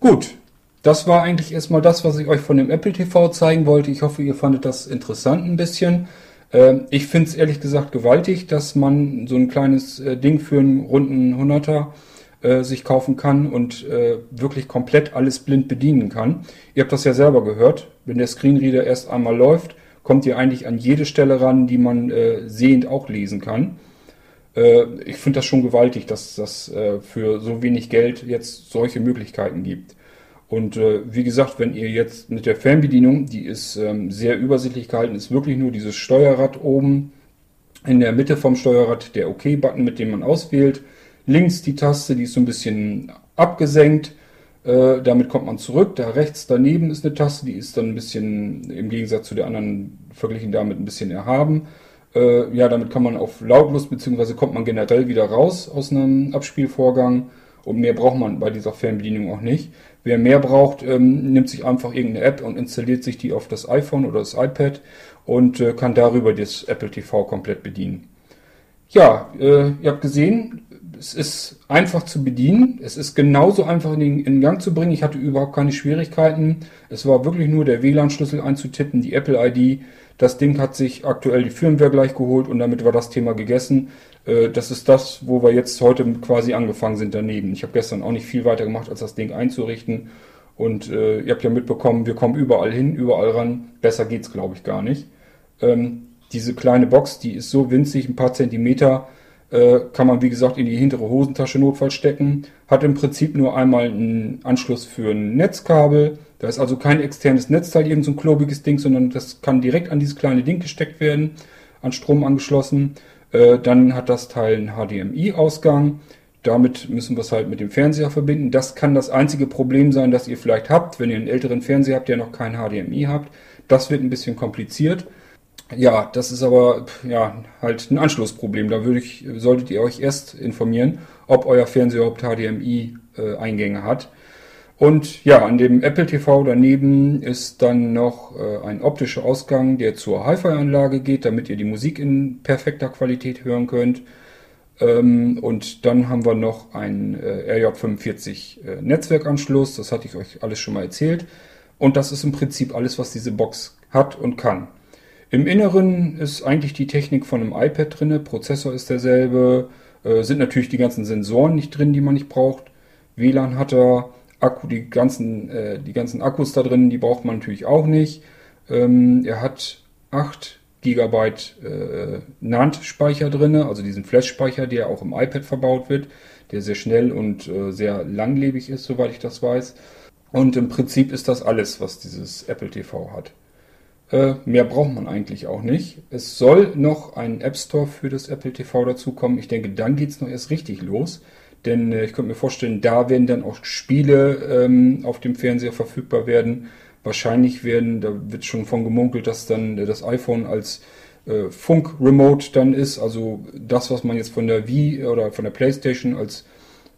Gut, das war eigentlich erstmal das, was ich euch von dem Apple TV zeigen wollte. Ich hoffe, ihr fandet das interessant ein bisschen. Ähm, ich finde es ehrlich gesagt gewaltig, dass man so ein kleines äh, Ding für einen runden Hunderter äh, sich kaufen kann und äh, wirklich komplett alles blind bedienen kann. Ihr habt das ja selber gehört. Wenn der Screenreader erst einmal läuft, kommt ihr eigentlich an jede Stelle ran, die man sehend auch lesen kann. Äh, ich finde das schon gewaltig, dass das äh, für so wenig Geld jetzt solche Möglichkeiten gibt. Und äh, wie gesagt, wenn ihr jetzt mit der Fernbedienung, die ist ähm, sehr übersichtlich gehalten, ist wirklich nur dieses Steuerrad oben in der Mitte vom Steuerrad, der OK-Button, mit dem man auswählt. Links die Taste, die ist so ein bisschen abgesenkt. Äh, damit kommt man zurück. Da rechts daneben ist eine Taste, die ist dann ein bisschen im Gegensatz zu der anderen verglichen damit ein bisschen erhaben. Äh, ja, damit kann man auf lautlos beziehungsweise kommt man generell wieder raus aus einem Abspielvorgang. Und mehr braucht man bei dieser Fernbedienung auch nicht. Wer mehr braucht, ähm, nimmt sich einfach irgendeine App und installiert sich die auf das iPhone oder das iPad und äh, kann darüber das Apple TV komplett bedienen. Ja, äh, ihr habt gesehen, es ist einfach zu bedienen. Es ist genauso einfach in, in Gang zu bringen. Ich hatte überhaupt keine Schwierigkeiten. Es war wirklich nur der WLAN-Schlüssel einzutippen, die Apple-ID. Das Ding hat sich aktuell die Firmware gleich geholt und damit war das Thema gegessen. Äh, das ist das, wo wir jetzt heute quasi angefangen sind daneben. Ich habe gestern auch nicht viel weiter gemacht, als das Ding einzurichten. Und äh, ihr habt ja mitbekommen, wir kommen überall hin, überall ran. Besser geht's, glaube ich, gar nicht. Ähm, diese kleine Box, die ist so winzig, ein paar Zentimeter, äh, kann man wie gesagt in die hintere Hosentasche notfalls stecken. Hat im Prinzip nur einmal einen Anschluss für ein Netzkabel. Da ist also kein externes Netzteil, irgend so ein klobiges Ding, sondern das kann direkt an dieses kleine Ding gesteckt werden, an Strom angeschlossen. Äh, dann hat das Teil einen HDMI-Ausgang. Damit müssen wir es halt mit dem Fernseher verbinden. Das kann das einzige Problem sein, das ihr vielleicht habt, wenn ihr einen älteren Fernseher habt, der noch kein HDMI habt. Das wird ein bisschen kompliziert. Ja, das ist aber ja halt ein Anschlussproblem. Da würde ich, solltet ihr euch erst informieren, ob euer Fernseher überhaupt HDMI-Eingänge äh, hat. Und ja, an dem Apple TV daneben ist dann noch äh, ein optischer Ausgang, der zur Hi-Fi-Anlage geht, damit ihr die Musik in perfekter Qualität hören könnt. Ähm, und dann haben wir noch einen äh, RJ45 äh, Netzwerkanschluss, das hatte ich euch alles schon mal erzählt. Und das ist im Prinzip alles, was diese Box hat und kann. Im Inneren ist eigentlich die Technik von einem iPad drin, Prozessor ist derselbe, äh, sind natürlich die ganzen Sensoren nicht drin, die man nicht braucht. WLAN hat er, Akku, die ganzen, äh, die ganzen Akkus da drin, die braucht man natürlich auch nicht. Ähm, er hat 8 GB äh, NAND-Speicher drin, also diesen Flash-Speicher, der auch im iPad verbaut wird, der sehr schnell und äh, sehr langlebig ist, soweit ich das weiß. Und im Prinzip ist das alles, was dieses Apple TV hat. Äh, mehr braucht man eigentlich auch nicht. Es soll noch ein App Store für das Apple TV dazukommen. Ich denke, dann geht es noch erst richtig los. Denn äh, ich könnte mir vorstellen, da werden dann auch Spiele ähm, auf dem Fernseher verfügbar werden. Wahrscheinlich werden, da wird schon von gemunkelt, dass dann äh, das iPhone als äh, Funk-Remote dann ist. Also das, was man jetzt von der Wii oder von der PlayStation als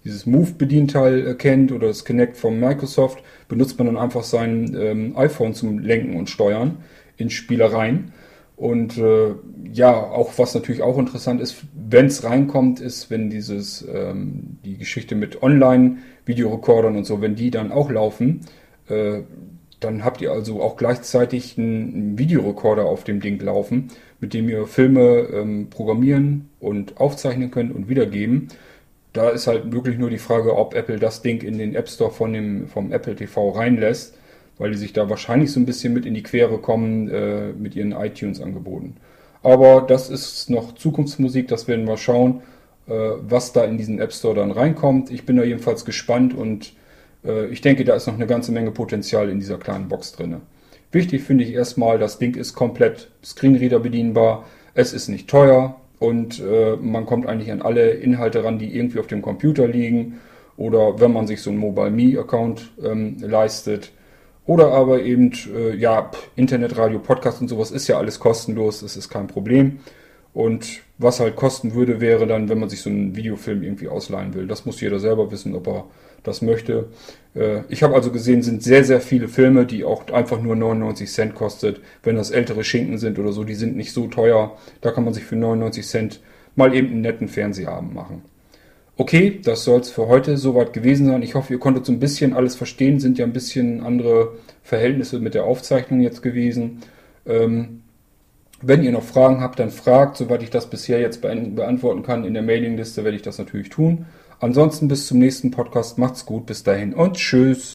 dieses Move-Bedienteil kennt oder das Kinect von Microsoft, benutzt man dann einfach sein ähm, iPhone zum Lenken und Steuern in Spielereien. Und äh, ja, auch was natürlich auch interessant ist, wenn es reinkommt, ist, wenn dieses ähm, die Geschichte mit Online-Videorekordern und so, wenn die dann auch laufen, äh, dann habt ihr also auch gleichzeitig einen Videorekorder auf dem Ding laufen, mit dem ihr Filme ähm, programmieren und aufzeichnen könnt und wiedergeben. Da ist halt wirklich nur die Frage, ob Apple das Ding in den App Store von dem, vom Apple TV reinlässt weil die sich da wahrscheinlich so ein bisschen mit in die Quere kommen äh, mit ihren iTunes-Angeboten. Aber das ist noch Zukunftsmusik, das werden wir schauen, äh, was da in diesen App Store dann reinkommt. Ich bin da jedenfalls gespannt und äh, ich denke, da ist noch eine ganze Menge Potenzial in dieser kleinen Box drin. Wichtig finde ich erstmal, das Ding ist komplett Screenreader bedienbar, es ist nicht teuer und äh, man kommt eigentlich an alle Inhalte ran, die irgendwie auf dem Computer liegen oder wenn man sich so einen Mobile Me Account ähm, leistet oder aber eben, äh, ja, Internet, Radio, Podcast und sowas ist ja alles kostenlos, das ist kein Problem. Und was halt kosten würde, wäre dann, wenn man sich so einen Videofilm irgendwie ausleihen will. Das muss jeder selber wissen, ob er das möchte. Äh, ich habe also gesehen, sind sehr, sehr viele Filme, die auch einfach nur 99 Cent kostet. Wenn das ältere Schinken sind oder so, die sind nicht so teuer. Da kann man sich für 99 Cent mal eben einen netten Fernsehabend machen. Okay, das soll es für heute soweit gewesen sein. Ich hoffe, ihr konntet so ein bisschen alles verstehen. Sind ja ein bisschen andere Verhältnisse mit der Aufzeichnung jetzt gewesen. Ähm, wenn ihr noch Fragen habt, dann fragt. Soweit ich das bisher jetzt beantworten kann in der Mailingliste, werde ich das natürlich tun. Ansonsten bis zum nächsten Podcast. Macht's gut. Bis dahin und tschüss.